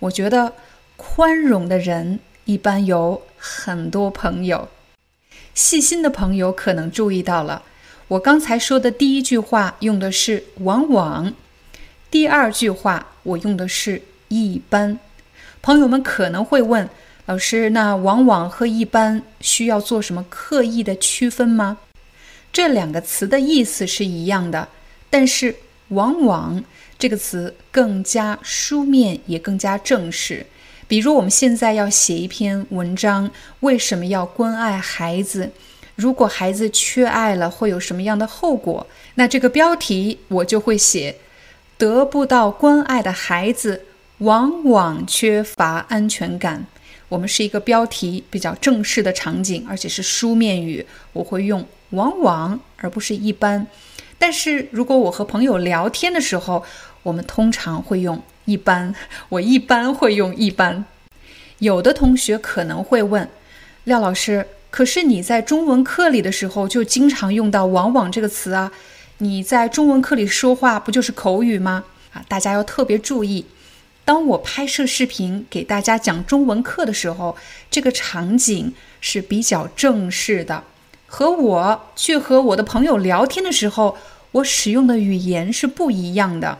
我觉得宽容的人一般有很多朋友。细心的朋友可能注意到了，我刚才说的第一句话用的是“往往”，第二句话我用的是一般。朋友们可能会问老师：“那‘往往’和‘一般’需要做什么刻意的区分吗？”这两个词的意思是一样的。但是，往往这个词更加书面，也更加正式。比如，我们现在要写一篇文章，为什么要关爱孩子？如果孩子缺爱了，会有什么样的后果？那这个标题我就会写：得不到关爱的孩子往往缺乏安全感。我们是一个标题比较正式的场景，而且是书面语，我会用“往往”而不是一般。但是如果我和朋友聊天的时候，我们通常会用“一般”，我一般会用“一般”。有的同学可能会问廖老师：“可是你在中文课里的时候就经常用到‘往往’这个词啊？你在中文课里说话不就是口语吗？”啊，大家要特别注意。当我拍摄视频给大家讲中文课的时候，这个场景是比较正式的，和我去和我的朋友聊天的时候，我使用的语言是不一样的。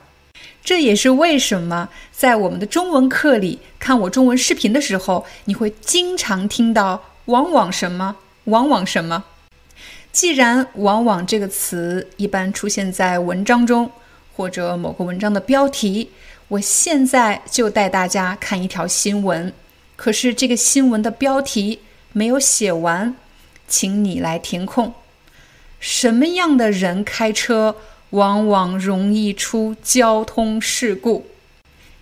这也是为什么在我们的中文课里看我中文视频的时候，你会经常听到“往往什么，往往什么”。既然“往往”这个词一般出现在文章中，或者某个文章的标题。我现在就带大家看一条新闻，可是这个新闻的标题没有写完，请你来填空。什么样的人开车往往容易出交通事故？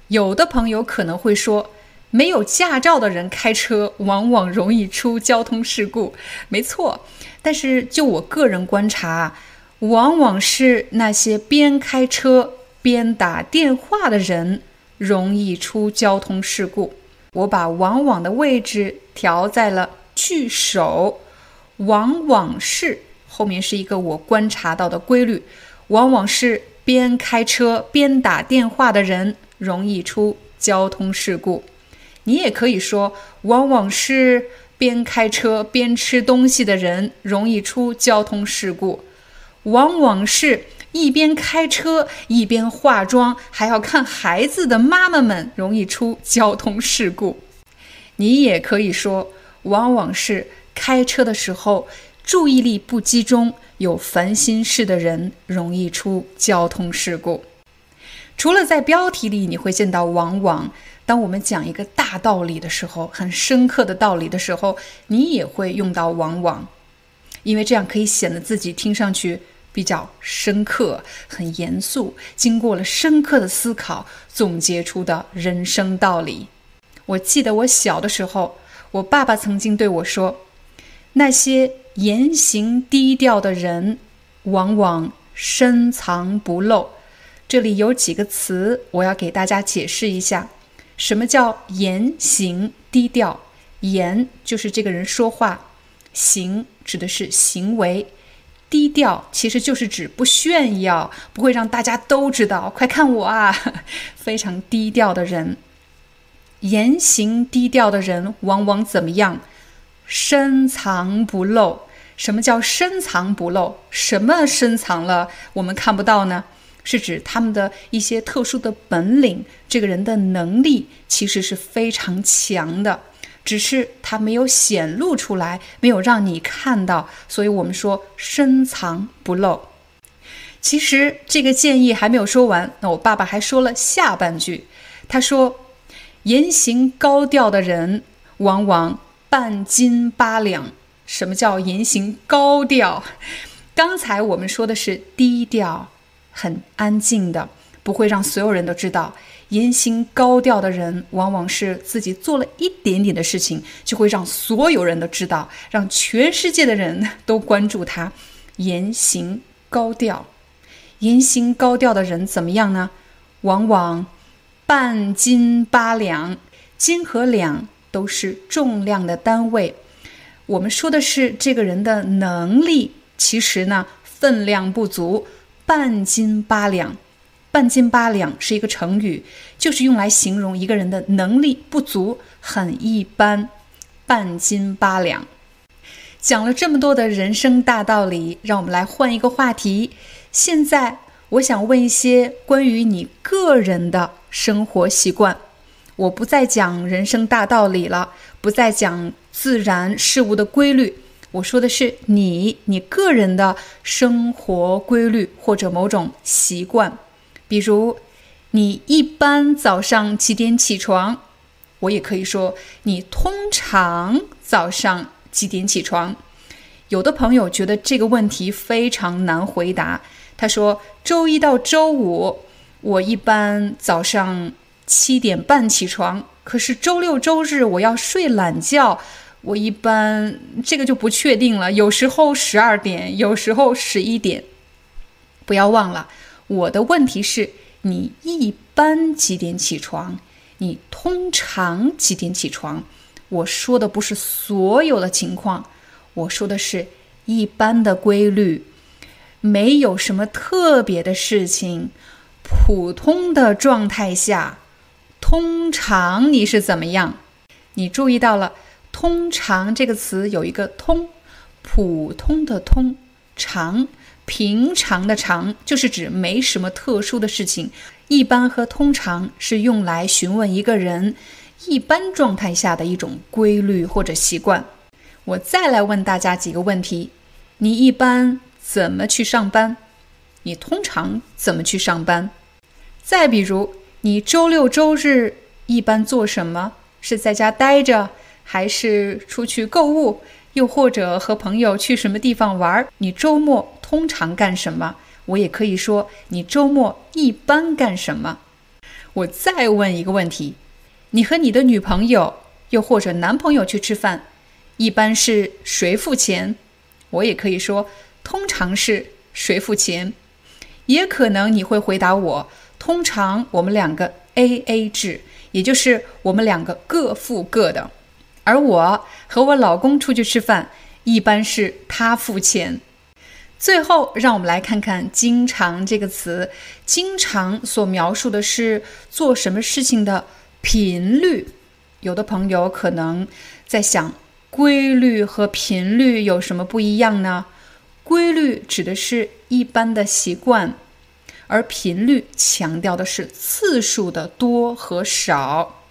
有的朋友可能会说，没有驾照的人开车往往容易出交通事故。没错，但是就我个人观察，往往是那些边开车。边打电话的人容易出交通事故。我把“往往”的位置调在了句首，“往往是”后面是一个我观察到的规律，往往是边开车边打电话的人容易出交通事故。你也可以说，往往是边开车边吃东西的人容易出交通事故，往往是。一边开车一边化妆还要看孩子的妈妈们容易出交通事故。你也可以说，往往是开车的时候注意力不集中、有烦心事的人容易出交通事故。除了在标题里你会见到“往往”，当我们讲一个大道理的时候，很深刻的道理的时候，你也会用到“往往”，因为这样可以显得自己听上去。比较深刻、很严肃，经过了深刻的思考总结出的人生道理。我记得我小的时候，我爸爸曾经对我说：“那些言行低调的人，往往深藏不露。”这里有几个词，我要给大家解释一下：什么叫言行低调？言就是这个人说话，行指的是行为。低调其实就是指不炫耀，不会让大家都知道。快看我啊，非常低调的人，言行低调的人往往怎么样？深藏不露。什么叫深藏不露？什么深藏了我们看不到呢？是指他们的一些特殊的本领，这个人的能力其实是非常强的。只是他没有显露出来，没有让你看到，所以我们说深藏不露。其实这个建议还没有说完，那我爸爸还说了下半句，他说：“言行高调的人往往半斤八两。”什么叫言行高调？刚才我们说的是低调，很安静的，不会让所有人都知道。言行高调的人，往往是自己做了一点点的事情，就会让所有人都知道，让全世界的人都关注他。言行高调，言行高调的人怎么样呢？往往半斤八两，斤和两都是重量的单位。我们说的是这个人的能力，其实呢分量不足，半斤八两。半斤八两是一个成语，就是用来形容一个人的能力不足，很一般。半斤八两。讲了这么多的人生大道理，让我们来换一个话题。现在我想问一些关于你个人的生活习惯。我不再讲人生大道理了，不再讲自然事物的规律。我说的是你，你个人的生活规律或者某种习惯。比如，你一般早上几点起床？我也可以说，你通常早上几点起床？有的朋友觉得这个问题非常难回答。他说：“周一到周五，我一般早上七点半起床，可是周六周日我要睡懒觉，我一般这个就不确定了。有时候十二点，有时候十一点。不要忘了，我的问题是：你一般几点起床？你通常几点起床？我说的不是所有的情况，我说的是一般的规律。”没有什么特别的事情，普通的状态下，通常你是怎么样？你注意到了“通常”这个词有一个“通”，普通的“通”，常，平常的“常”，就是指没什么特殊的事情。一般和通常是用来询问一个人一般状态下的一种规律或者习惯。我再来问大家几个问题：你一般？怎么去上班？你通常怎么去上班？再比如，你周六周日一般做什么？是在家待着，还是出去购物？又或者和朋友去什么地方玩？你周末通常干什么？我也可以说你周末一般干什么。我再问一个问题：你和你的女朋友又或者男朋友去吃饭，一般是谁付钱？我也可以说。通常是谁付钱？也可能你会回答我：通常我们两个 A A 制，也就是我们两个各付各的。而我和我老公出去吃饭，一般是他付钱。最后，让我们来看看“经常”这个词。经常所描述的是做什么事情的频率。有的朋友可能在想，规律和频率有什么不一样呢？规律指的是一般的习惯，而频率强调的是次数的多和少。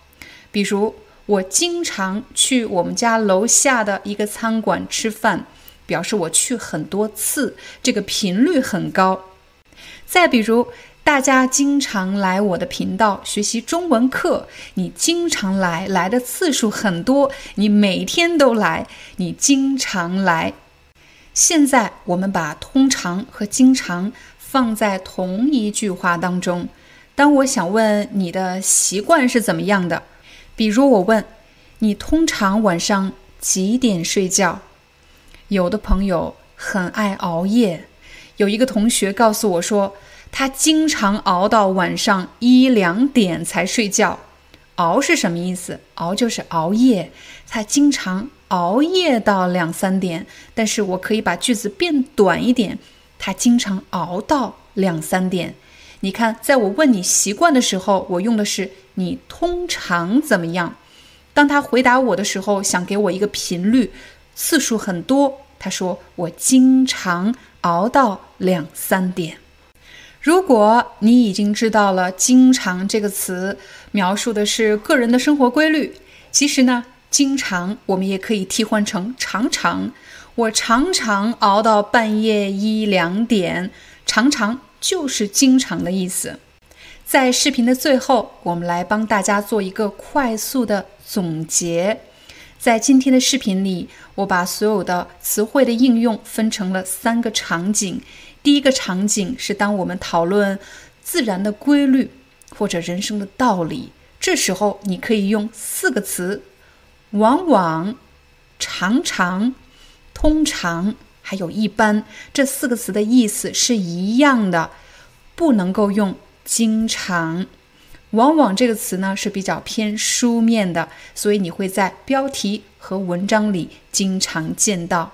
比如，我经常去我们家楼下的一个餐馆吃饭，表示我去很多次，这个频率很高。再比如，大家经常来我的频道学习中文课，你经常来，来的次数很多，你每天都来，你经常来。现在我们把通常和经常放在同一句话当中。当我想问你的习惯是怎么样的，比如我问你通常晚上几点睡觉？有的朋友很爱熬夜，有一个同学告诉我说，他经常熬到晚上一两点才睡觉。熬是什么意思？熬就是熬夜，他经常。熬夜到两三点，但是我可以把句子变短一点。他经常熬到两三点。你看，在我问你习惯的时候，我用的是你通常怎么样。当他回答我的时候，想给我一个频率，次数很多。他说我经常熬到两三点。如果你已经知道了“经常”这个词描述的是个人的生活规律，其实呢？经常，我们也可以替换成常常。我常常熬到半夜一两点，常常就是经常的意思。在视频的最后，我们来帮大家做一个快速的总结。在今天的视频里，我把所有的词汇的应用分成了三个场景。第一个场景是当我们讨论自然的规律或者人生的道理，这时候你可以用四个词。往往、常常、通常，还有一般，这四个词的意思是一样的，不能够用经常。往往这个词呢是比较偏书面的，所以你会在标题和文章里经常见到。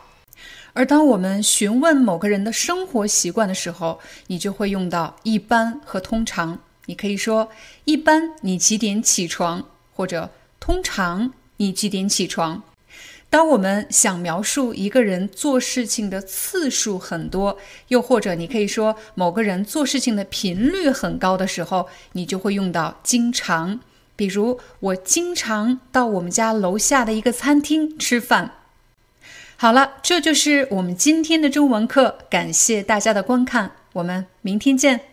而当我们询问某个人的生活习惯的时候，你就会用到一般和通常。你可以说：一般你几点起床？或者通常。你几点起床？当我们想描述一个人做事情的次数很多，又或者你可以说某个人做事情的频率很高的时候，你就会用到经常。比如，我经常到我们家楼下的一个餐厅吃饭。好了，这就是我们今天的中文课，感谢大家的观看，我们明天见。